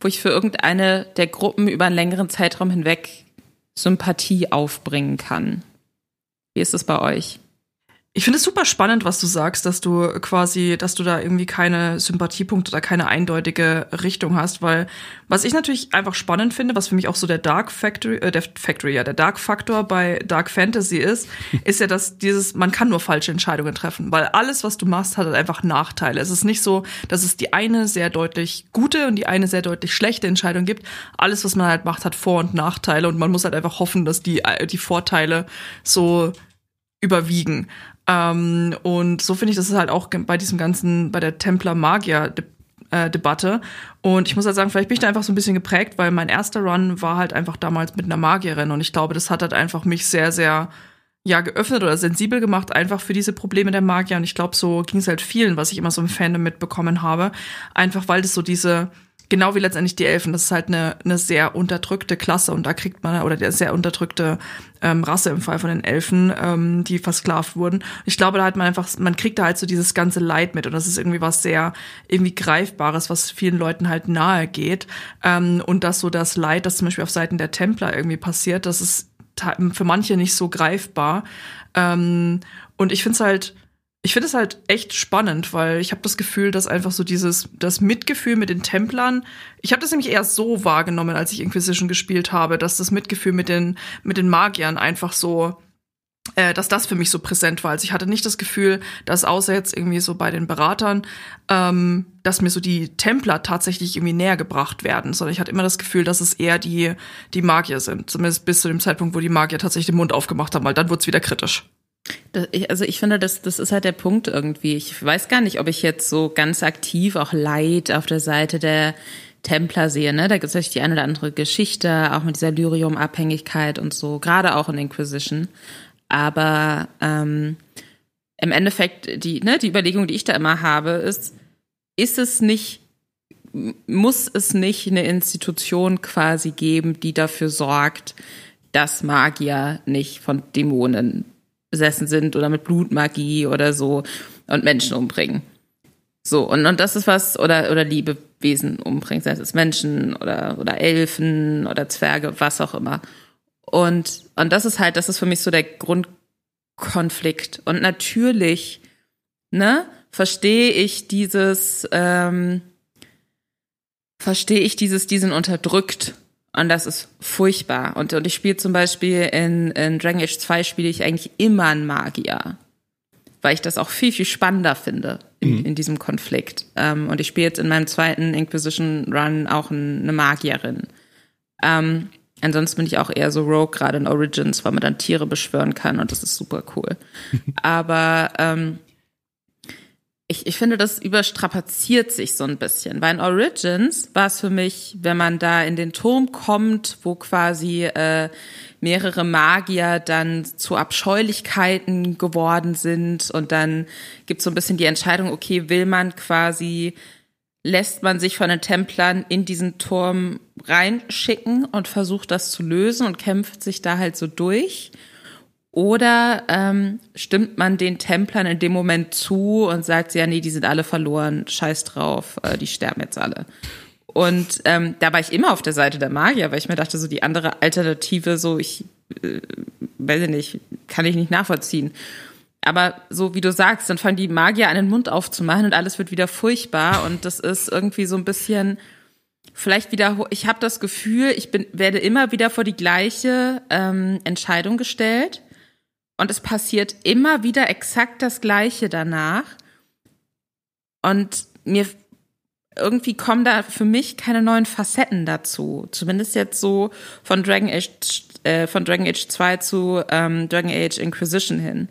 wo ich für irgendeine der Gruppen über einen längeren Zeitraum hinweg Sympathie aufbringen kann. Wie ist es bei euch? Ich finde es super spannend, was du sagst, dass du quasi, dass du da irgendwie keine Sympathiepunkte oder keine eindeutige Richtung hast, weil was ich natürlich einfach spannend finde, was für mich auch so der Dark Factory, äh, der Factory, ja, der Dark Faktor bei Dark Fantasy ist, [laughs] ist ja, dass dieses, man kann nur falsche Entscheidungen treffen, weil alles, was du machst, hat halt einfach Nachteile. Es ist nicht so, dass es die eine sehr deutlich gute und die eine sehr deutlich schlechte Entscheidung gibt. Alles, was man halt macht, hat Vor- und Nachteile und man muss halt einfach hoffen, dass die, äh, die Vorteile so überwiegen. Ähm, und so finde ich, das ist halt auch bei diesem ganzen, bei der Templar Magier äh. Und ich muss halt sagen, vielleicht bin ich da einfach so ein bisschen geprägt, weil mein erster Run war halt einfach damals mit einer Magierin. Und ich glaube, das hat halt einfach mich sehr, sehr ja geöffnet oder sensibel gemacht einfach für diese Probleme der Magier. Und ich glaube so ging es halt vielen was ich immer so im Fandom mitbekommen habe. Einfach weil das so diese genau wie letztendlich die Elfen, das ist halt eine, eine sehr unterdrückte Klasse und da kriegt man, oder der sehr unterdrückte ähm, Rasse im Fall von den Elfen, ähm, die versklavt wurden. Ich glaube, da hat man einfach, man kriegt da halt so dieses ganze Leid mit und das ist irgendwie was sehr irgendwie Greifbares, was vielen Leuten halt nahe geht. Ähm, und dass so das Leid, das zum Beispiel auf Seiten der Templer irgendwie passiert, das ist für manche nicht so greifbar. Ähm, und ich finde es halt, ich finde es halt echt spannend, weil ich habe das Gefühl, dass einfach so dieses das Mitgefühl mit den Templern, ich habe das nämlich erst so wahrgenommen, als ich Inquisition gespielt habe, dass das Mitgefühl mit den mit den Magiern einfach so äh, dass das für mich so präsent war. Also ich hatte nicht das Gefühl, dass außer jetzt irgendwie so bei den Beratern, ähm, dass mir so die Templer tatsächlich irgendwie näher gebracht werden, sondern ich hatte immer das Gefühl, dass es eher die, die Magier sind. Zumindest bis zu dem Zeitpunkt, wo die Magier tatsächlich den Mund aufgemacht haben, weil dann wurde es wieder kritisch. Also ich finde, das, das ist halt der Punkt irgendwie. Ich weiß gar nicht, ob ich jetzt so ganz aktiv auch Leid auf der Seite der Templer sehe. Ne? Da gibt es natürlich die eine oder andere Geschichte, auch mit dieser Lyrium-Abhängigkeit und so, gerade auch in Inquisition. Aber ähm, im Endeffekt, die, ne, die Überlegung, die ich da immer habe, ist, ist es nicht, muss es nicht eine Institution quasi geben, die dafür sorgt, dass Magier nicht von Dämonen besessen sind oder mit Blutmagie oder so und Menschen umbringen. So, und, und das ist was, oder, oder Liebewesen umbringen, sei es Menschen oder, oder Elfen oder Zwerge, was auch immer. Und, und das ist halt, das ist für mich so der Grundkonflikt. Und natürlich, ne, verstehe ich dieses, ähm, verstehe ich dieses, diesen unterdrückt und das ist furchtbar. Und, und ich spiele zum Beispiel in, in Dragon Age 2 spiele ich eigentlich immer einen Magier. Weil ich das auch viel, viel spannender finde in, mhm. in diesem Konflikt. Ähm, und ich spiele jetzt in meinem zweiten Inquisition Run auch eine Magierin. Ähm, ansonsten bin ich auch eher so Rogue, gerade in Origins, weil man dann Tiere beschwören kann und das ist super cool. [laughs] Aber ähm, ich, ich finde, das überstrapaziert sich so ein bisschen. In Origins war es für mich, wenn man da in den Turm kommt, wo quasi äh, mehrere Magier dann zu Abscheulichkeiten geworden sind und dann gibt es so ein bisschen die Entscheidung, okay, will man quasi, lässt man sich von den Templern in diesen Turm reinschicken und versucht das zu lösen und kämpft sich da halt so durch oder ähm, stimmt man den Templern in dem Moment zu und sagt, ja, nee, die sind alle verloren, scheiß drauf, äh, die sterben jetzt alle. Und ähm, da war ich immer auf der Seite der Magier, weil ich mir dachte, so die andere Alternative, so ich äh, weiß ich nicht, kann ich nicht nachvollziehen. Aber so wie du sagst, dann fangen die Magier an den Mund aufzumachen und alles wird wieder furchtbar und das ist irgendwie so ein bisschen vielleicht wieder. Ich habe das Gefühl, ich bin werde immer wieder vor die gleiche ähm, Entscheidung gestellt und es passiert immer wieder exakt das Gleiche danach. Und mir irgendwie kommen da für mich keine neuen Facetten dazu. Zumindest jetzt so von Dragon Age, äh, von Dragon Age 2 zu ähm, Dragon Age Inquisition hin.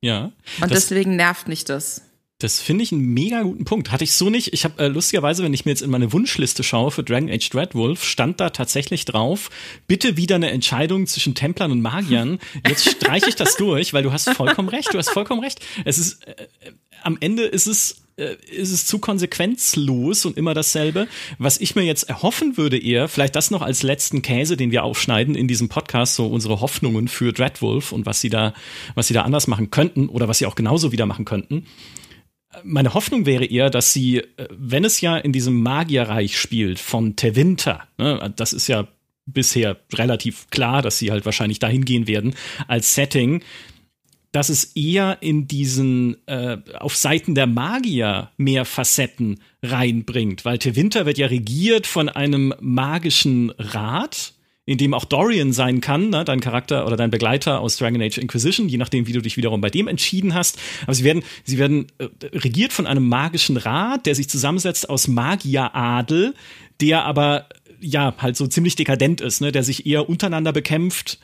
Ja. Und deswegen nervt mich das. Das finde ich einen mega guten Punkt. Hatte ich so nicht. Ich habe äh, lustigerweise, wenn ich mir jetzt in meine Wunschliste schaue für Dragon Age Dreadwolf, stand da tatsächlich drauf, bitte wieder eine Entscheidung zwischen Templern und Magiern. Jetzt streiche ich das [laughs] durch, weil du hast vollkommen recht. Du hast vollkommen recht. Es ist, äh, äh am Ende ist es äh, ist es zu konsequenzlos und immer dasselbe. Was ich mir jetzt erhoffen würde eher, vielleicht das noch als letzten Käse, den wir aufschneiden in diesem Podcast, so unsere Hoffnungen für Dreadwolf und was sie da, was sie da anders machen könnten oder was sie auch genauso wieder machen könnten meine Hoffnung wäre eher, dass sie, äh, wenn es ja in diesem Magierreich spielt von Tevinter, ne, das ist ja bisher relativ klar, dass sie halt wahrscheinlich dahin gehen werden als Setting, dass es eher in diesen äh, auf Seiten der Magier mehr Facetten reinbringt, weil Tevinter wird ja regiert von einem magischen Rat, in dem auch Dorian sein kann, ne, dein Charakter oder dein Begleiter aus Dragon Age Inquisition, je nachdem, wie du dich wiederum bei dem entschieden hast. Aber sie werden, sie werden äh, regiert von einem magischen Rat, der sich zusammensetzt aus Magieradel, der aber ja halt so ziemlich dekadent ist, ne, der sich eher untereinander bekämpft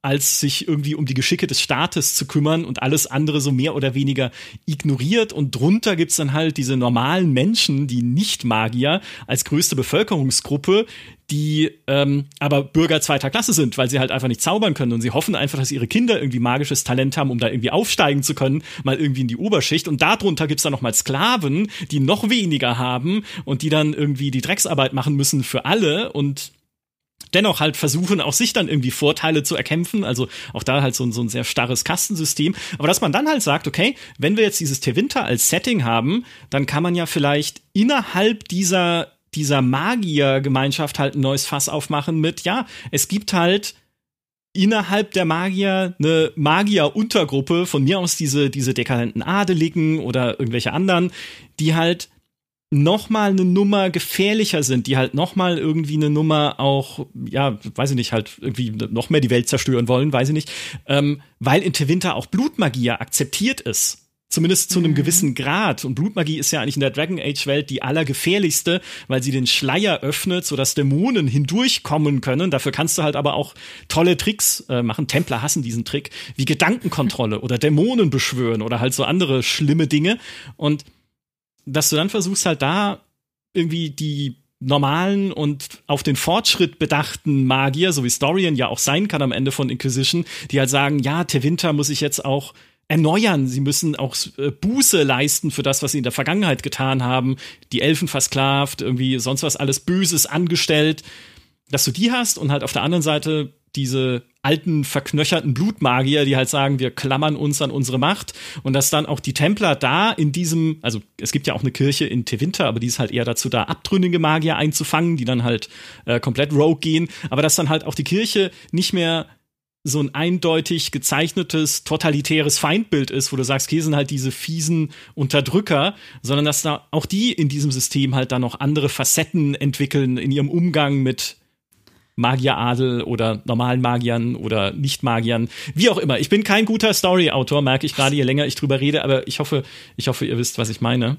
als sich irgendwie um die Geschicke des Staates zu kümmern und alles andere so mehr oder weniger ignoriert. Und drunter gibt's dann halt diese normalen Menschen, die Nicht-Magier, als größte Bevölkerungsgruppe, die ähm, aber Bürger zweiter Klasse sind, weil sie halt einfach nicht zaubern können und sie hoffen einfach, dass ihre Kinder irgendwie magisches Talent haben, um da irgendwie aufsteigen zu können, mal irgendwie in die Oberschicht. Und darunter gibt's dann nochmal Sklaven, die noch weniger haben und die dann irgendwie die Drecksarbeit machen müssen für alle und dennoch halt versuchen, auch sich dann irgendwie Vorteile zu erkämpfen. Also auch da halt so ein, so ein sehr starres Kastensystem. Aber dass man dann halt sagt, okay, wenn wir jetzt dieses Tevinter als Setting haben, dann kann man ja vielleicht innerhalb dieser, dieser Magiergemeinschaft halt ein neues Fass aufmachen mit, ja, es gibt halt innerhalb der Magier eine Magier-Untergruppe, von mir aus diese, diese dekadenten Adeligen oder irgendwelche anderen, die halt noch mal eine Nummer gefährlicher sind, die halt noch mal irgendwie eine Nummer auch, ja, weiß ich nicht, halt irgendwie noch mehr die Welt zerstören wollen, weiß ich nicht, ähm, weil in Tewinter auch Blutmagie akzeptiert ist. Zumindest zu einem mhm. gewissen Grad. Und Blutmagie ist ja eigentlich in der Dragon Age Welt die allergefährlichste, weil sie den Schleier öffnet, sodass Dämonen hindurchkommen können. Dafür kannst du halt aber auch tolle Tricks äh, machen. Templer hassen diesen Trick, wie Gedankenkontrolle oder Dämonen beschwören oder halt so andere schlimme Dinge. Und dass du dann versuchst halt da irgendwie die normalen und auf den Fortschritt bedachten Magier, so wie Storian ja auch sein kann am Ende von Inquisition, die halt sagen, ja, Tevinter muss ich jetzt auch erneuern. Sie müssen auch äh, Buße leisten für das, was sie in der Vergangenheit getan haben. Die Elfen versklavt, irgendwie sonst was alles Böses angestellt. Dass du die hast und halt auf der anderen Seite diese alten, verknöcherten Blutmagier, die halt sagen, wir klammern uns an unsere Macht. Und dass dann auch die Templer da in diesem, also es gibt ja auch eine Kirche in Tevinter, aber die ist halt eher dazu da, abtrünnige Magier einzufangen, die dann halt äh, komplett rogue gehen, aber dass dann halt auch die Kirche nicht mehr so ein eindeutig gezeichnetes totalitäres Feindbild ist, wo du sagst, hier sind halt diese fiesen Unterdrücker, sondern dass da auch die in diesem System halt dann noch andere Facetten entwickeln in ihrem Umgang mit Magieradel oder normalen Magiern oder Nicht-Magiern, wie auch immer. Ich bin kein guter Story-Autor, merke ich gerade, je länger ich drüber rede, aber ich hoffe, ich hoffe, ihr wisst, was ich meine.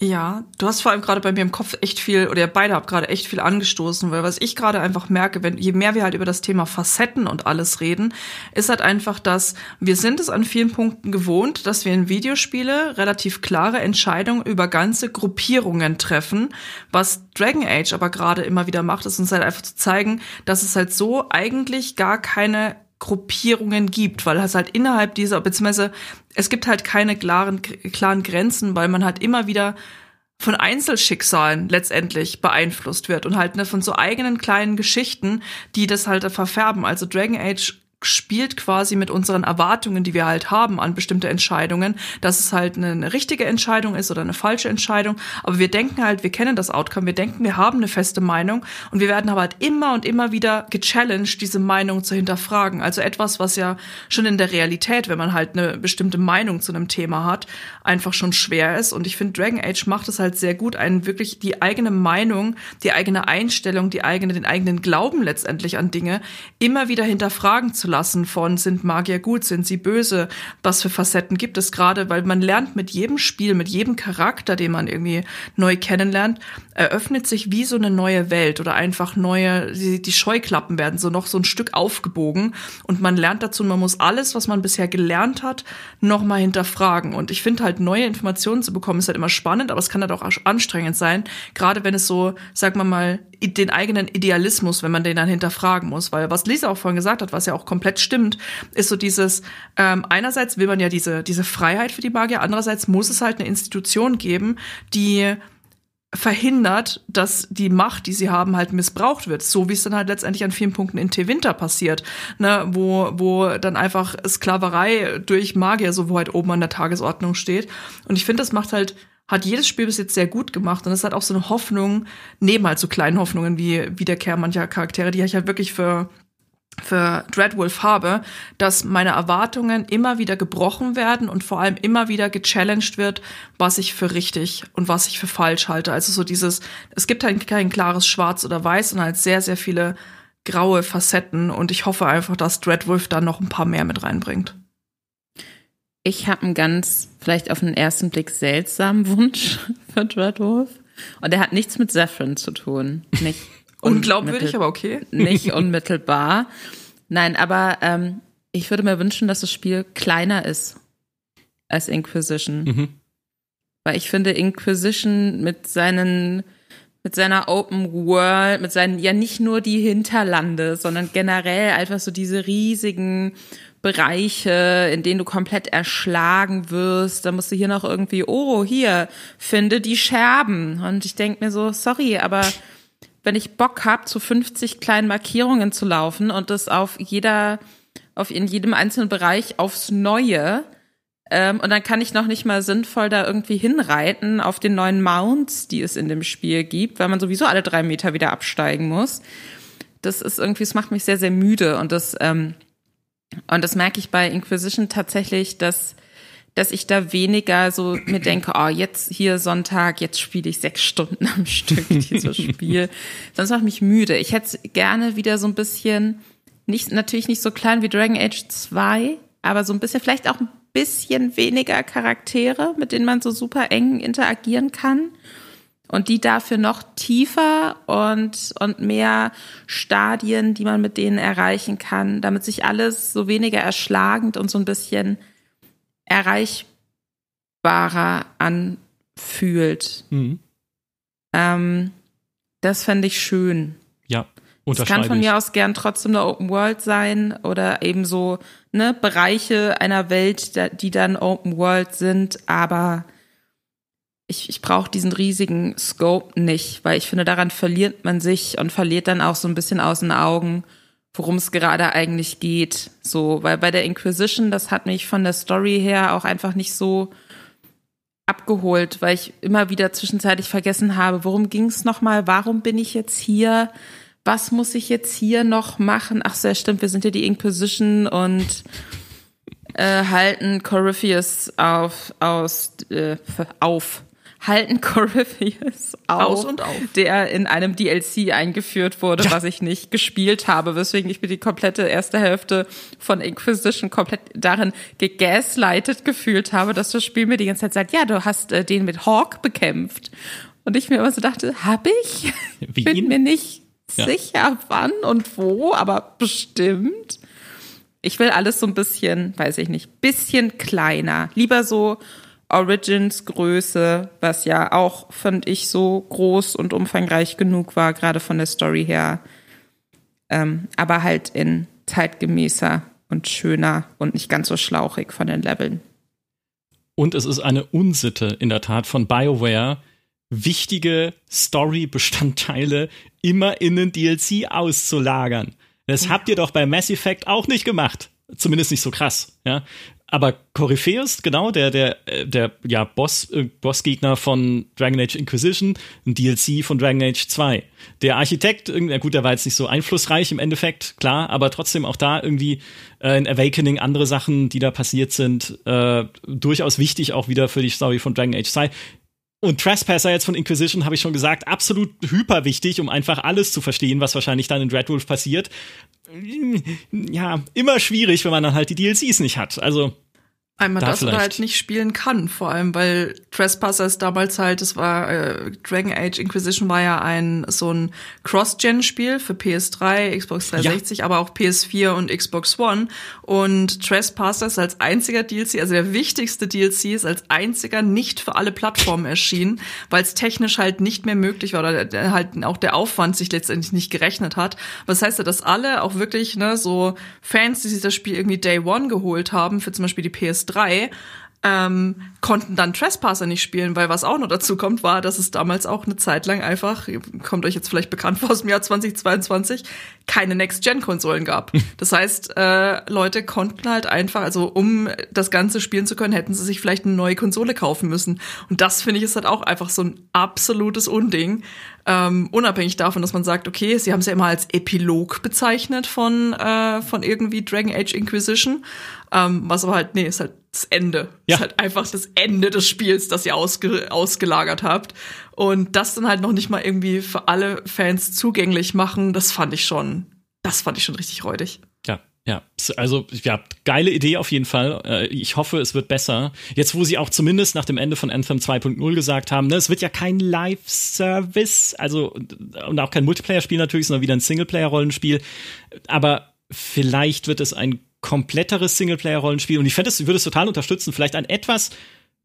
Ja, du hast vor allem gerade bei mir im Kopf echt viel, oder ihr beide habt gerade echt viel angestoßen, weil was ich gerade einfach merke, wenn, je mehr wir halt über das Thema Facetten und alles reden, ist halt einfach, dass wir sind es an vielen Punkten gewohnt, dass wir in Videospiele relativ klare Entscheidungen über ganze Gruppierungen treffen. Was Dragon Age aber gerade immer wieder macht, ist uns halt einfach zu zeigen, dass es halt so eigentlich gar keine Gruppierungen gibt, weil es halt innerhalb dieser, beziehungsweise es gibt halt keine klaren, klaren Grenzen, weil man halt immer wieder von Einzelschicksalen letztendlich beeinflusst wird und halt ne, von so eigenen kleinen Geschichten, die das halt verfärben. Also Dragon Age spielt quasi mit unseren Erwartungen, die wir halt haben an bestimmte Entscheidungen, dass es halt eine, richtige Entscheidung ist oder eine falsche Entscheidung. Aber wir denken halt, wir kennen das Outcome, wir denken, wir haben eine feste Meinung und wir werden aber halt immer und immer wieder gechallenged, diese Meinung zu hinterfragen. Also etwas, was ja schon in der Realität, wenn man halt eine bestimmte Meinung zu einem Thema hat, einfach schon schwer ist. Und ich finde, Dragon Age macht es halt sehr gut, einen wirklich die eigene Meinung, die eigene Einstellung, die eigene, den eigenen Glauben letztendlich an Dinge immer wieder hinterfragen zu lassen von sind Magier gut, sind sie böse, was für Facetten gibt es gerade, weil man lernt mit jedem Spiel, mit jedem Charakter, den man irgendwie neu kennenlernt, eröffnet sich wie so eine neue Welt oder einfach neue, die, die Scheuklappen werden so noch so ein Stück aufgebogen. Und man lernt dazu, man muss alles, was man bisher gelernt hat, nochmal hinterfragen. Und ich finde halt neue Informationen zu bekommen, ist halt immer spannend, aber es kann halt auch anstrengend sein, gerade wenn es so, sag mal mal, den eigenen Idealismus, wenn man den dann hinterfragen muss. Weil was Lisa auch vorhin gesagt hat, was ja auch komplett stimmt, ist so dieses, ähm, einerseits will man ja diese, diese Freiheit für die Magier, andererseits muss es halt eine Institution geben, die verhindert, dass die Macht, die sie haben, halt missbraucht wird. So wie es dann halt letztendlich an vielen Punkten in T-Winter passiert, ne, wo, wo dann einfach Sklaverei durch Magier so weit oben an der Tagesordnung steht. Und ich finde, das macht halt hat jedes Spiel bis jetzt sehr gut gemacht und es hat auch so eine Hoffnung, neben halt so kleinen Hoffnungen wie Wiederkehr mancher Charaktere, die ich halt wirklich für für Dreadwolf habe, dass meine Erwartungen immer wieder gebrochen werden und vor allem immer wieder gechallenged wird, was ich für richtig und was ich für falsch halte. Also so dieses, es gibt halt kein klares Schwarz oder Weiß, sondern halt sehr, sehr viele graue Facetten und ich hoffe einfach, dass Dreadwolf da noch ein paar mehr mit reinbringt. Ich habe einen ganz, vielleicht auf den ersten Blick seltsamen [laughs] Wunsch für Dreadwolf. Und der hat nichts mit Saffron zu tun. Nicht [laughs] Unglaubwürdig, aber okay. [laughs] Nicht unmittelbar. Nein, aber ähm, ich würde mir wünschen, dass das Spiel kleiner ist als Inquisition. Mhm. Weil ich finde, Inquisition mit seinen, mit seiner Open World, mit seinen, ja nicht nur die Hinterlande, sondern generell einfach so diese riesigen Bereiche, in denen du komplett erschlagen wirst. Da musst du hier noch irgendwie, oh, hier, finde die Scherben. Und ich denk mir so, sorry, aber wenn ich Bock hab, zu 50 kleinen Markierungen zu laufen und das auf jeder, auf in jedem einzelnen Bereich aufs Neue, ähm, und dann kann ich noch nicht mal sinnvoll da irgendwie hinreiten auf den neuen Mounts, die es in dem Spiel gibt, weil man sowieso alle drei Meter wieder absteigen muss. Das ist irgendwie, es macht mich sehr, sehr müde und das, ähm, und das merke ich bei Inquisition tatsächlich, dass, dass ich da weniger so mir denke, oh, jetzt hier Sonntag, jetzt spiele ich sechs Stunden am [laughs] Stück dieses Spiel. Sonst macht mich müde. Ich hätte gerne wieder so ein bisschen, nicht, natürlich nicht so klein wie Dragon Age 2, aber so ein bisschen, vielleicht auch ein bisschen weniger Charaktere, mit denen man so super eng interagieren kann. Und die dafür noch tiefer und, und mehr Stadien, die man mit denen erreichen kann, damit sich alles so weniger erschlagend und so ein bisschen erreichbarer anfühlt. Mhm. Ähm, das fände ich schön. Es kann von mir aus gern trotzdem eine Open World sein oder eben so ne, Bereiche einer Welt, die dann Open World sind, aber ich, ich brauche diesen riesigen Scope nicht, weil ich finde, daran verliert man sich und verliert dann auch so ein bisschen aus den Augen, worum es gerade eigentlich geht. So, weil bei der Inquisition, das hat mich von der Story her auch einfach nicht so abgeholt, weil ich immer wieder zwischenzeitlich vergessen habe, worum ging es nochmal, warum bin ich jetzt hier? Was muss ich jetzt hier noch machen? Ach, sehr stimmt, wir sind ja die Inquisition und äh, halten Corypheus auf, aus, äh, auf. Halten Corypheus auf, Aus und auf. der in einem DLC eingeführt wurde, Ja. was ich nicht gespielt habe, weswegen ich mir die komplette erste Hälfte von Inquisition komplett darin gegaslightet gefühlt habe, dass das Spiel mir die ganze Zeit sagt, ja, du hast äh, den mit Hawk bekämpft. Und ich mir immer so dachte, hab ich? Wie Bin mir nicht Ja. sicher, wann und wo, aber bestimmt. Ich will alles so ein bisschen, weiß ich nicht, bisschen kleiner. Lieber so Origins Größe, was ja auch, fand ich, so groß und umfangreich genug war, gerade von der Story her. Ähm, aber halt in zeitgemäßer und schöner und nicht ganz so schlauchig von den Leveln. Und es ist eine Unsitte in der Tat von BioWare, wichtige Story-Bestandteile immer in den DLC auszulagern. Das habt ihr doch bei Mass Effect auch nicht gemacht. Zumindest nicht so krass, ja. Aber Corypheus, genau, der, der, äh, der, ja, Boss, äh, Bossgegner von Dragon Age Inquisition, ein DLC von Dragon Age 2. Der Architekt, na gut, der war jetzt nicht so einflussreich im Endeffekt, klar, aber trotzdem auch da irgendwie äh, in Awakening, andere Sachen, die da passiert sind, äh, durchaus wichtig auch wieder für die Story von Dragon Age 2. Und Trespasser jetzt von Inquisition habe ich schon gesagt, absolut hyper wichtig, um einfach alles zu verstehen, was wahrscheinlich dann in Dreadwolf passiert. Ja, immer schwierig, wenn man dann halt die DLCs nicht hat. Also, Einmal Da das oder vielleicht. halt nicht spielen kann, vor allem, weil Trespasser ist damals halt, das war, äh, Dragon Age Inquisition war ja ein, so ein Cross-Gen-Spiel für PS3, Xbox 360, aber auch PS4 und Xbox One. Und Trespasser ist als einziger DLC, also der wichtigste DLC ist als einziger nicht für alle Plattformen erschienen, weil es technisch halt nicht mehr möglich war oder der- der halt auch der Aufwand sich letztendlich nicht gerechnet hat. Was heißt ja, dass alle auch wirklich, ne, so Fans, die sich das Spiel irgendwie Day One geholt haben, für zum Beispiel die PS3, ähm, konnten dann Trespasser nicht spielen, weil was auch noch dazu kommt, war, dass es damals auch eine Zeit lang einfach, kommt euch jetzt vielleicht bekannt [laughs] vor aus dem Jahr 2022, keine Next-Gen-Konsolen gab. [laughs] Das heißt, äh, Leute konnten halt einfach, also um das Ganze spielen zu können, hätten sie sich vielleicht eine neue Konsole kaufen müssen. Und das finde ich ist halt auch einfach so ein absolutes Unding. Ähm, unabhängig davon, dass man sagt, okay, sie haben es ja immer als Epilog bezeichnet von, äh, von irgendwie Dragon Age Inquisition. Ähm, was aber halt, nee, ist halt das Ende. Ja. Ist halt einfach das Ende des Spiels, das ihr ausge ausgelagert habt. Und das dann halt noch nicht mal irgendwie für alle Fans zugänglich machen, das fand ich schon, das fand ich schon richtig räudig. Ja. Also, ja, geile Idee auf jeden Fall. Äh, Ich hoffe, es wird besser. Jetzt, wo sie auch zumindest nach dem Ende von Anthem 2.0 gesagt haben, ne, es wird ja kein Live-Service, also, und auch kein Multiplayer-Spiel natürlich, sondern wieder ein Singleplayer-Rollenspiel. Aber vielleicht wird es ein kompletteres Singleplayer-Rollenspiel und ich fände es, würde es total unterstützen, vielleicht ein etwas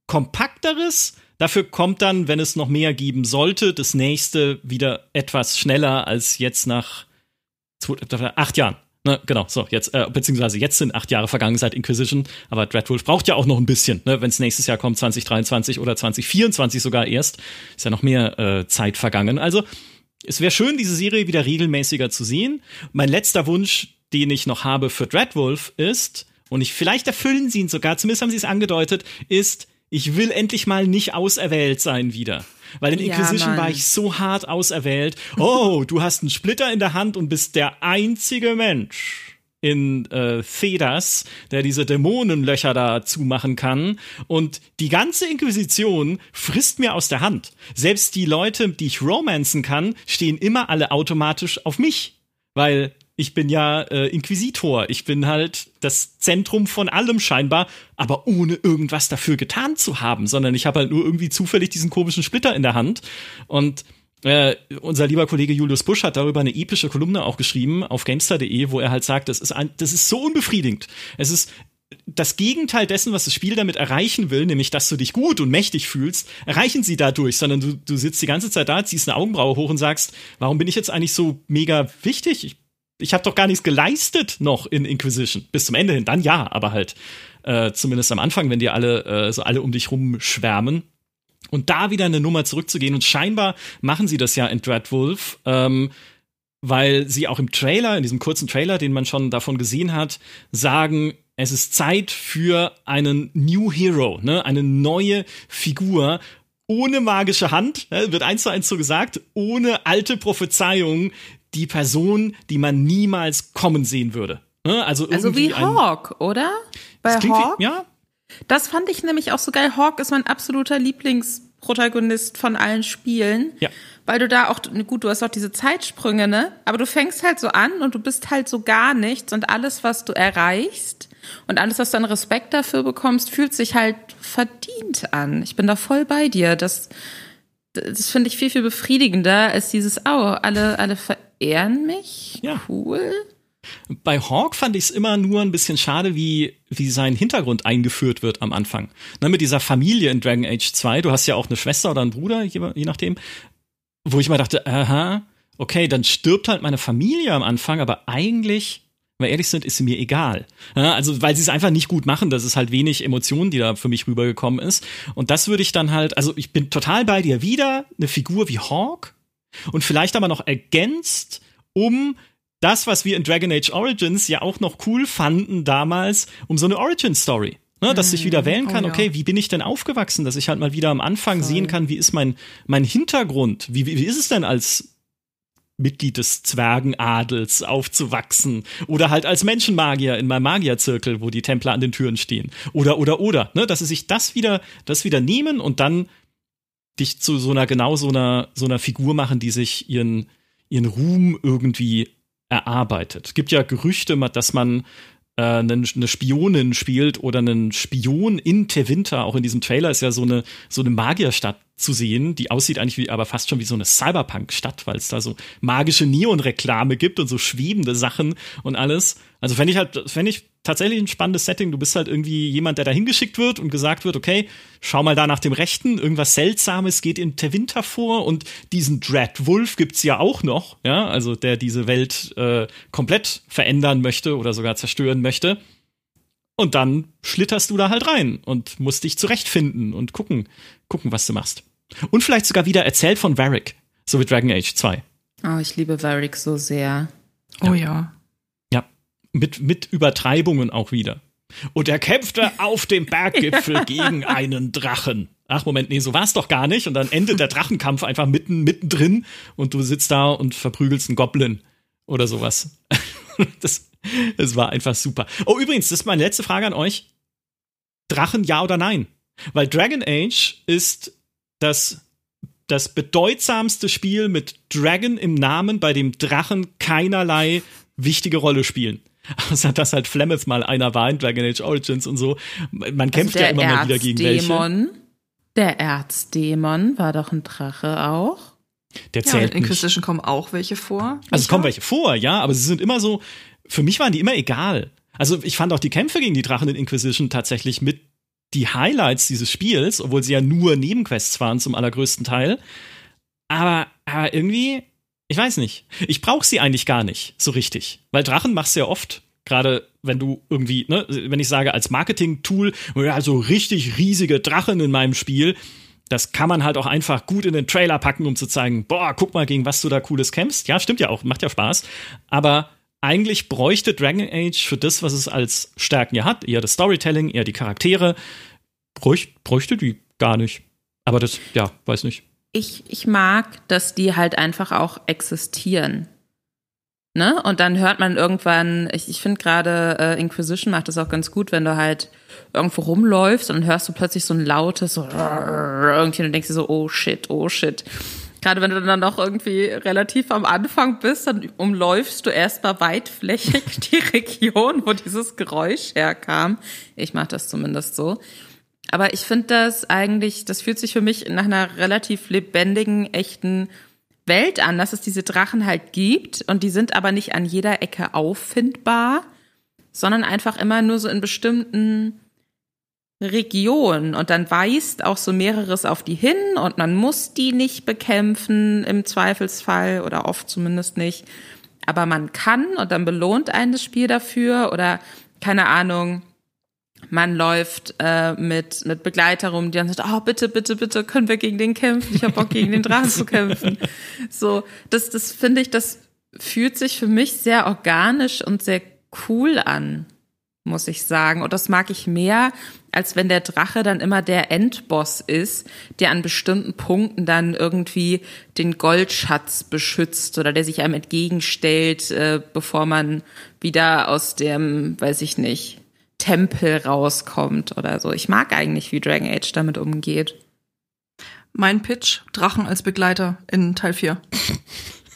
kompakteres. Dafür kommt dann, wenn es noch mehr geben sollte, das nächste wieder etwas schneller als jetzt nach zwei, acht Jahren. Ne, genau, so, jetzt, äh, beziehungsweise jetzt sind acht Jahre vergangen seit Inquisition, aber Dreadwolf braucht ja auch noch ein bisschen, ne, wenn es nächstes Jahr kommt, 2023 oder 2024 sogar erst, ist ja noch mehr äh, Zeit vergangen. Also, es wäre schön, diese Serie wieder regelmäßiger zu sehen. Mein letzter Wunsch, den ich noch habe für Dreadwolf ist, und ich, vielleicht erfüllen sie ihn sogar, zumindest haben sie es angedeutet, ist, ich will endlich mal nicht auserwählt sein wieder. Weil in Inquisition ja, war ich so hart auserwählt. Oh, du hast einen Splitter in der Hand und bist der einzige Mensch in äh, Thedas, der diese Dämonenlöcher da zumachen kann. Und die ganze Inquisition frisst mir aus der Hand. Selbst die Leute, die ich romanzen kann, stehen immer alle automatisch auf mich. Weil ich bin ja äh, Inquisitor. Ich bin halt das Zentrum von allem scheinbar, aber ohne irgendwas dafür getan zu haben, sondern ich habe halt nur irgendwie zufällig diesen komischen Splitter in der Hand. Und äh, unser lieber Kollege Julius Busch hat darüber eine epische Kolumne auch geschrieben auf gamestar.de, wo er halt sagt, das ist, ein, das ist so unbefriedigend. Es ist das Gegenteil dessen, was das Spiel damit erreichen will, nämlich dass du dich gut und mächtig fühlst, erreichen sie dadurch, sondern du, du sitzt die ganze Zeit da, ziehst eine Augenbraue hoch und sagst, warum bin ich jetzt eigentlich so mega wichtig? Ich ich habe doch gar nichts geleistet noch in Inquisition. Bis zum Ende hin, dann ja, aber halt äh, zumindest am Anfang, wenn die alle äh, so alle um dich rumschwärmen. Und da wieder eine Nummer zurückzugehen und scheinbar machen sie das ja in Dreadwolf, ähm, weil sie auch im Trailer, in diesem kurzen Trailer, den man schon davon gesehen hat, sagen, es ist Zeit für einen New Hero, ne, eine neue Figur, ohne magische Hand, ne, wird eins zu eins so gesagt, ohne alte Prophezeiungen, die Person, die man niemals kommen sehen würde. Ne? Also, also wie Hawk, oder? Bei Hawk? Wie, ja. Das fand ich nämlich auch so geil. Hawk ist mein absoluter Lieblingsprotagonist von allen Spielen. Ja. Weil du da auch, gut, du hast auch diese Zeitsprünge, ne? Aber du fängst halt so an und du bist halt so gar nichts und alles, was du erreichst und alles, was du an Respekt dafür bekommst, fühlt sich halt verdient an. Ich bin da voll bei dir. Das, das finde ich viel, viel befriedigender als dieses, oh, alle, alle ehren mich. Ja. Cool. Bei Hawk fand ich es immer nur ein bisschen schade, wie, wie sein Hintergrund eingeführt wird am Anfang. Ne, mit dieser Familie in Dragon Age 2, du hast ja auch eine Schwester oder einen Bruder, je, je nachdem, wo ich mal dachte, aha, okay, dann stirbt halt meine Familie am Anfang, aber eigentlich, wir ehrlich sind, ist sie mir egal. Ja, also, weil sie es einfach nicht gut machen, das ist halt wenig Emotionen, die da für mich rübergekommen ist. Und das würde ich dann halt, also ich bin total bei dir wieder, eine Figur wie Hawk, und vielleicht aber noch ergänzt um das, was wir in Dragon Age Origins ja auch noch cool fanden damals, um so eine Origin Story. Ne, dass ich wieder mhm. wählen kann, oh, ja. okay, wie bin ich denn aufgewachsen, dass ich halt mal wieder am Anfang Voll. sehen kann, wie ist mein, mein Hintergrund, wie, wie, wie ist es denn als Mitglied des Zwergenadels aufzuwachsen oder halt als Menschenmagier in meinem Magierzirkel, wo die Templer an den Türen stehen oder oder oder, ne, dass sie sich das wieder das wieder nehmen und dann dich zu so einer genau so einer so einer Figur machen, die sich ihren ihren Ruhm irgendwie erarbeitet. Es gibt ja Gerüchte, dass man äh, eine, Spionin spielt oder einen Spion in Tevinter. Auch in diesem Trailer ist ja so eine so eine Magierstadt zu sehen, die aussieht eigentlich wie aber fast schon wie so eine Cyberpunk-Stadt, weil es da so magische Neon-Reklame gibt und so schwebende Sachen und alles. Also fände ich halt, fände ich tatsächlich ein spannendes Setting. Du bist halt irgendwie jemand, der da hingeschickt wird und gesagt wird, okay, schau mal da nach dem Rechten, irgendwas Seltsames geht in Tevinter vor und diesen Dreadwolf gibt's ja auch noch, ja, also der diese Welt äh, komplett verändern möchte oder sogar zerstören möchte. Und dann schlitterst du da halt rein und musst dich zurechtfinden und gucken, gucken, was du machst. Und vielleicht sogar wieder erzählt von Varric, so wie Dragon Age 2. Oh, ich liebe Varric so sehr. Oh ja mit, mit Übertreibungen auch wieder. Und er kämpfte [laughs] auf dem Berggipfel gegen einen Drachen. Ach, Moment, nee, so war es doch gar nicht. Und dann endet der Drachenkampf einfach mitten, mittendrin und du sitzt da und verprügelst einen Goblin oder sowas. [laughs] das, das war einfach super. Oh, übrigens, das ist meine letzte Frage an euch. Drachen ja oder nein? Weil Dragon Age ist das, das bedeutsamste Spiel mit Dragon im Namen, bei dem Drachen keinerlei wichtige Rolle spielen. [laughs] Außer dass halt Flemeth mal einer war in Dragon Age Origins und so. Man also kämpft also ja immer mal wieder gegen welche. Der Erzdämon war doch ein Drache auch. Der zählt ja, in Inquisition kommen auch welche vor. Also es kommen welche vor, ja, aber sie sind immer so, für mich waren die immer egal. Also ich fand auch die Kämpfe gegen die Drachen in Inquisition tatsächlich mit die Highlights dieses Spiels, obwohl sie ja nur Nebenquests waren zum allergrößten Teil. Aber, aber irgendwie, ich weiß nicht. Ich brauche sie eigentlich gar nicht so richtig. Weil Drachen machst du ja oft. Gerade wenn du irgendwie, ne, wenn ich sage, als Marketing-Tool, also richtig riesige Drachen in meinem Spiel, das kann man halt auch einfach gut in den Trailer packen, um zu zeigen, boah, guck mal, gegen was du da Cooles kämpfst. Ja, stimmt ja auch, macht ja Spaß. Aber eigentlich bräuchte Dragon Age für das, was es als Stärken ja hat, eher das Storytelling, eher die Charaktere, bräuchte, die gar nicht. Aber das, ja, weiß nicht. Ich, ich mag, dass die halt einfach auch existieren. Ne? Und dann hört man irgendwann, ich, ich finde gerade äh, Inquisition macht das auch ganz gut, wenn du halt irgendwo rumläufst und hörst du plötzlich so ein lautes so irgendwie und denkst dir so, oh shit, oh shit. Gerade wenn du dann noch irgendwie relativ am Anfang bist, dann umläufst du erstmal weitflächig [laughs] die Region, wo dieses Geräusch herkam. Ich mache das zumindest so. Aber ich finde das eigentlich, das fühlt sich für mich nach einer relativ lebendigen, echten Welt an, dass es diese Drachen halt gibt und die sind aber nicht an jeder Ecke auffindbar, sondern einfach immer nur so in bestimmten Region und dann weist auch so mehreres auf die hin und man muss die nicht bekämpfen im Zweifelsfall oder oft zumindest nicht. Aber man kann und dann belohnt einen das Spiel dafür oder keine Ahnung, man läuft äh, mit, mit Begleiter rum, die dann sagt, oh, bitte, bitte, bitte, können wir gegen den kämpfen? Ich habe Bock, gegen den Drachen zu kämpfen. [laughs] So, das, das finde ich, das fühlt sich für mich sehr organisch und sehr cool an muss ich sagen. Und das mag ich mehr, als wenn der Drache dann immer der Endboss ist, der an bestimmten Punkten dann irgendwie den Goldschatz beschützt oder der sich einem entgegenstellt, äh, bevor man wieder aus dem, weiß ich nicht, Tempel rauskommt oder so. Ich mag eigentlich, wie Dragon Age damit umgeht. Mein Pitch, Drachen als Begleiter in Teil 4. [laughs]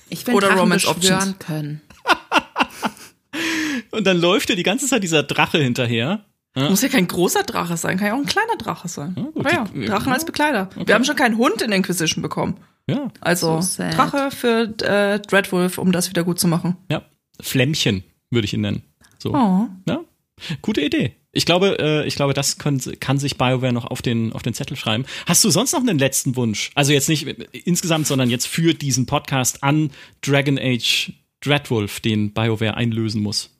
Ich will oder Drachen Romance Options. können. [laughs] Und dann läuft dir die ganze Zeit dieser Drache hinterher. Ja. Muss ja kein großer Drache sein, kann ja auch ein kleiner Drache sein. Ja, gut, ja, die, Drachen ja. als Begleiter. Okay. Wir haben schon keinen Hund in Inquisition bekommen. Ja. Also so Drache für äh, Dreadwolf, um das wieder gut zu machen. Ja. Flämmchen würde ich ihn nennen. So. Oh. Ja. Gute Idee. Ich glaube, äh, ich glaube, das kann, kann sich BioWare noch auf den, auf den Zettel schreiben. Hast du sonst noch einen letzten Wunsch? Also jetzt nicht insgesamt, sondern jetzt für diesen Podcast an Dragon Age Dreadwolf, den BioWare einlösen muss.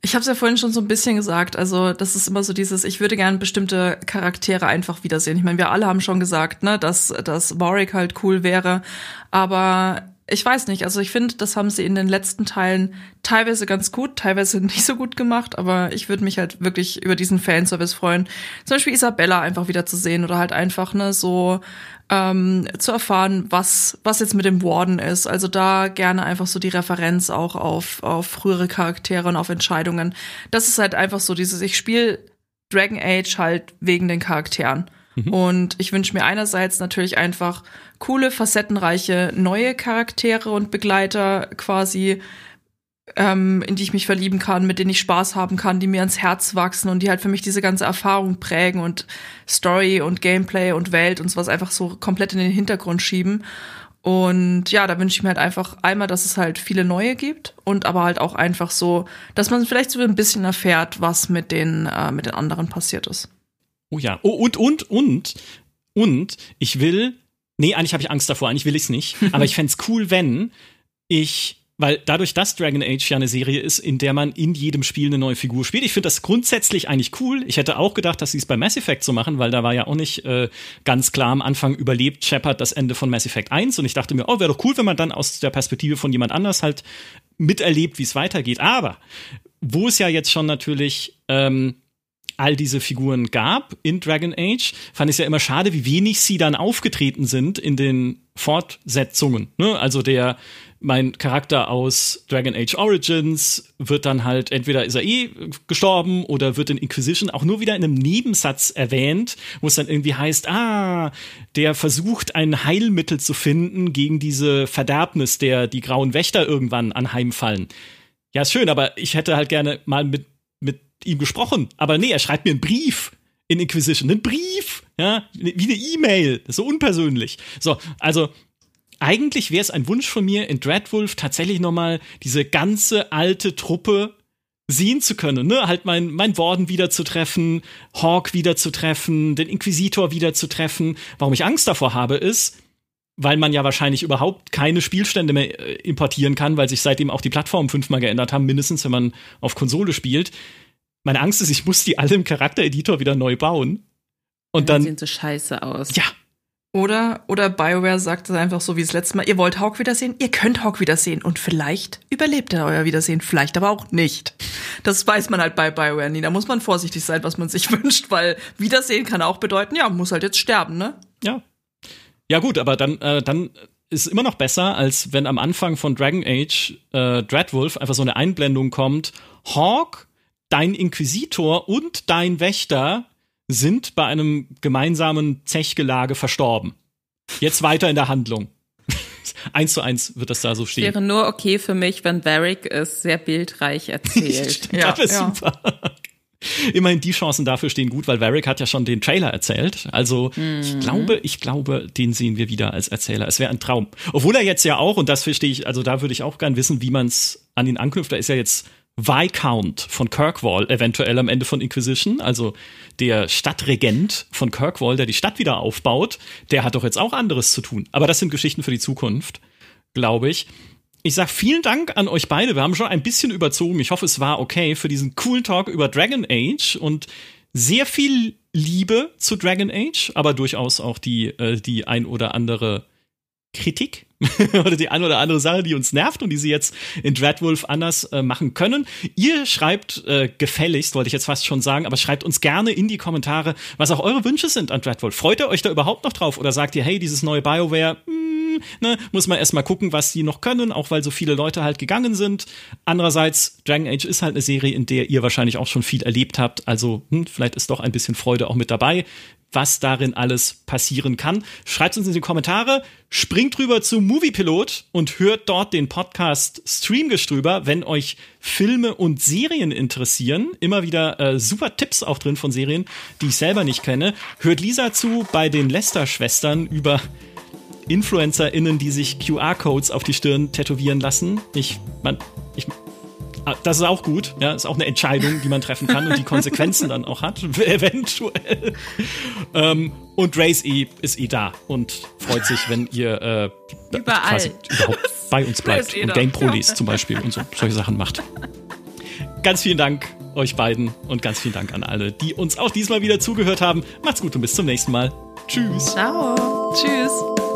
Ich habe es ja vorhin schon so ein bisschen gesagt. Also das ist immer so dieses, ich würde gerne bestimmte Charaktere einfach wiedersehen. Ich meine, wir alle haben schon gesagt, ne, dass, dass Warwick halt cool wäre. Aber ich weiß nicht, also ich finde, das haben sie in den letzten Teilen teilweise ganz gut, teilweise [laughs] nicht so gut gemacht, aber ich würde mich halt wirklich über diesen Fanservice freuen. Zum Beispiel Isabella einfach wieder zu sehen oder halt einfach, ne, so ähm, zu erfahren, was, was jetzt mit dem Warden ist. Also da gerne einfach so die Referenz auch auf, auf frühere Charaktere und auf Entscheidungen. Das ist halt einfach so dieses, ich spiele Dragon Age halt wegen den Charakteren. Mhm. Und ich wünsche mir einerseits natürlich einfach coole, facettenreiche neue Charaktere und Begleiter quasi, ähm, in die ich mich verlieben kann, mit denen ich Spaß haben kann, die mir ans Herz wachsen und die halt für mich diese ganze Erfahrung prägen und Story und Gameplay und Welt und sowas einfach so komplett in den Hintergrund schieben. Und ja, da wünsche ich mir halt einfach einmal, dass es halt viele neue gibt und aber halt auch einfach so, dass man vielleicht so ein bisschen erfährt, was mit den, äh, mit den anderen passiert ist. Oh ja. Oh, und, und, und, und, ich will, nee, eigentlich habe ich Angst davor, eigentlich will ich es nicht, [laughs] aber ich fände cool, wenn ich weil dadurch, dass Dragon Age ja eine Serie ist, in der man in jedem Spiel eine neue Figur spielt, ich finde das grundsätzlich eigentlich cool. Ich hätte auch gedacht, dass sie es bei Mass Effect so machen, weil da war ja auch nicht äh, ganz klar am Anfang überlebt Shepard das Ende von Mass Effect 1 und ich dachte mir, oh, wäre doch cool, wenn man dann aus der Perspektive von jemand anders halt miterlebt, wie es weitergeht. Aber wo es ja jetzt schon natürlich ähm, all diese Figuren gab in Dragon Age, fand ich es ja immer schade, wie wenig sie dann aufgetreten sind in den Fortsetzungen. Ne? Also der mein Charakter aus Dragon Age Origins wird dann halt entweder ist er eh gestorben oder wird in Inquisition auch nur wieder in einem Nebensatz erwähnt, wo es dann irgendwie heißt, ah, der versucht ein Heilmittel zu finden gegen diese Verderbnis, der die grauen Wächter irgendwann anheimfallen. Ja, ist schön, aber ich hätte halt gerne mal mit ihm gesprochen. Aber nee, er schreibt mir einen Brief in Inquisition. Einen Brief, ja, wie eine E-Mail. So unpersönlich. So, also eigentlich wäre es ein Wunsch von mir, in Dreadwolf tatsächlich nochmal diese ganze alte Truppe sehen zu können, ne? Halt mein, mein Warden wieder zu treffen, Hawk wieder zu treffen, den Inquisitor wieder zu treffen. Warum ich Angst davor habe, ist, weil man ja wahrscheinlich überhaupt keine Spielstände mehr äh, importieren kann, weil sich seitdem auch die Plattformen fünfmal geändert haben, mindestens wenn man auf Konsole spielt. Meine Angst ist, ich muss die alle im Charaktereditor wieder neu bauen. Und dann, dann sehen so scheiße aus. Ja, oder, oder BioWare sagt es einfach so wie das letzte Mal, ihr wollt Hawk wiedersehen, ihr könnt Hawk wiedersehen und vielleicht überlebt er euer Wiedersehen, vielleicht aber auch nicht. Das weiß man halt bei BioWare nie. Da muss man vorsichtig sein, was man sich [laughs] wünscht, weil Wiedersehen kann auch bedeuten, ja, muss halt jetzt sterben, ne? Ja. Ja gut, aber dann, äh, dann ist immer noch besser, als wenn am Anfang von Dragon Age äh, Dreadwolf einfach so eine Einblendung kommt, Hawk, dein Inquisitor und dein Wächter sind bei einem gemeinsamen Zechgelage verstorben. Jetzt weiter in der Handlung. [laughs] eins zu eins wird das da so stehen. Wäre nur okay für mich, wenn Varric es sehr bildreich [laughs] erzählt. Stimmt, ja, das ja. super. Immerhin die Chancen dafür stehen gut, weil Varric hat ja schon den Trailer erzählt. Also mhm. ich glaube, ich glaube, den sehen wir wieder als Erzähler. Es wäre ein Traum. Obwohl er jetzt ja auch, und das verstehe ich, also da würde ich auch gern wissen, wie man es an ihn anknüpft. Da ist ja jetzt Viscount von Kirkwall eventuell am Ende von Inquisition, also der Stadtregent von Kirkwall, der die Stadt wieder aufbaut, der hat doch jetzt auch anderes zu tun. Aber das sind Geschichten für die Zukunft, glaube ich. Ich sag vielen Dank an euch beide. Wir haben schon ein bisschen überzogen. Ich hoffe, es war okay für diesen coolen Talk über Dragon Age und sehr viel Liebe zu Dragon Age, aber durchaus auch die, äh, die ein oder andere Kritik [laughs] oder die eine oder andere Sache, die uns nervt und die sie jetzt in Dreadwolf anders äh, machen können. Ihr schreibt äh, gefälligst, wollte ich jetzt fast schon sagen, aber schreibt uns gerne in die Kommentare, was auch eure Wünsche sind an Dreadwolf. Freut ihr euch da überhaupt noch drauf oder sagt ihr, hey, dieses neue BioWare, mh, hm, ne, muss man erstmal gucken, was die noch können, auch weil so viele Leute halt gegangen sind. Andererseits, Dragon Age ist halt eine Serie, in der ihr wahrscheinlich auch schon viel erlebt habt, also hm, vielleicht ist doch ein bisschen Freude auch mit dabei was darin alles passieren kann. Schreibt uns in die Kommentare, springt rüber zu Moviepilot und hört dort den Podcast Streamgestrüber, wenn euch Filme und Serien interessieren. Immer wieder äh, super Tipps auch drin von Serien, die ich selber nicht kenne. Hört Lisa zu bei den Lester-Schwestern über InfluencerInnen, die sich QR-Codes auf die Stirn tätowieren lassen. Ich, man, ich das ist auch gut. Ja, ist auch eine Entscheidung, die man treffen kann und die Konsequenzen dann auch hat, [laughs] eventuell. Ähm, und Race E ist eh da und freut sich, wenn ihr äh, Überall. überhaupt [laughs] bei uns bleibt und Game Pro liest zum Beispiel und so solche Sachen macht. Ganz vielen Dank euch beiden und ganz vielen Dank an alle, die uns auch diesmal wieder zugehört haben. Macht's gut und bis zum nächsten Mal. Tschüss. Ciao. Tschüss.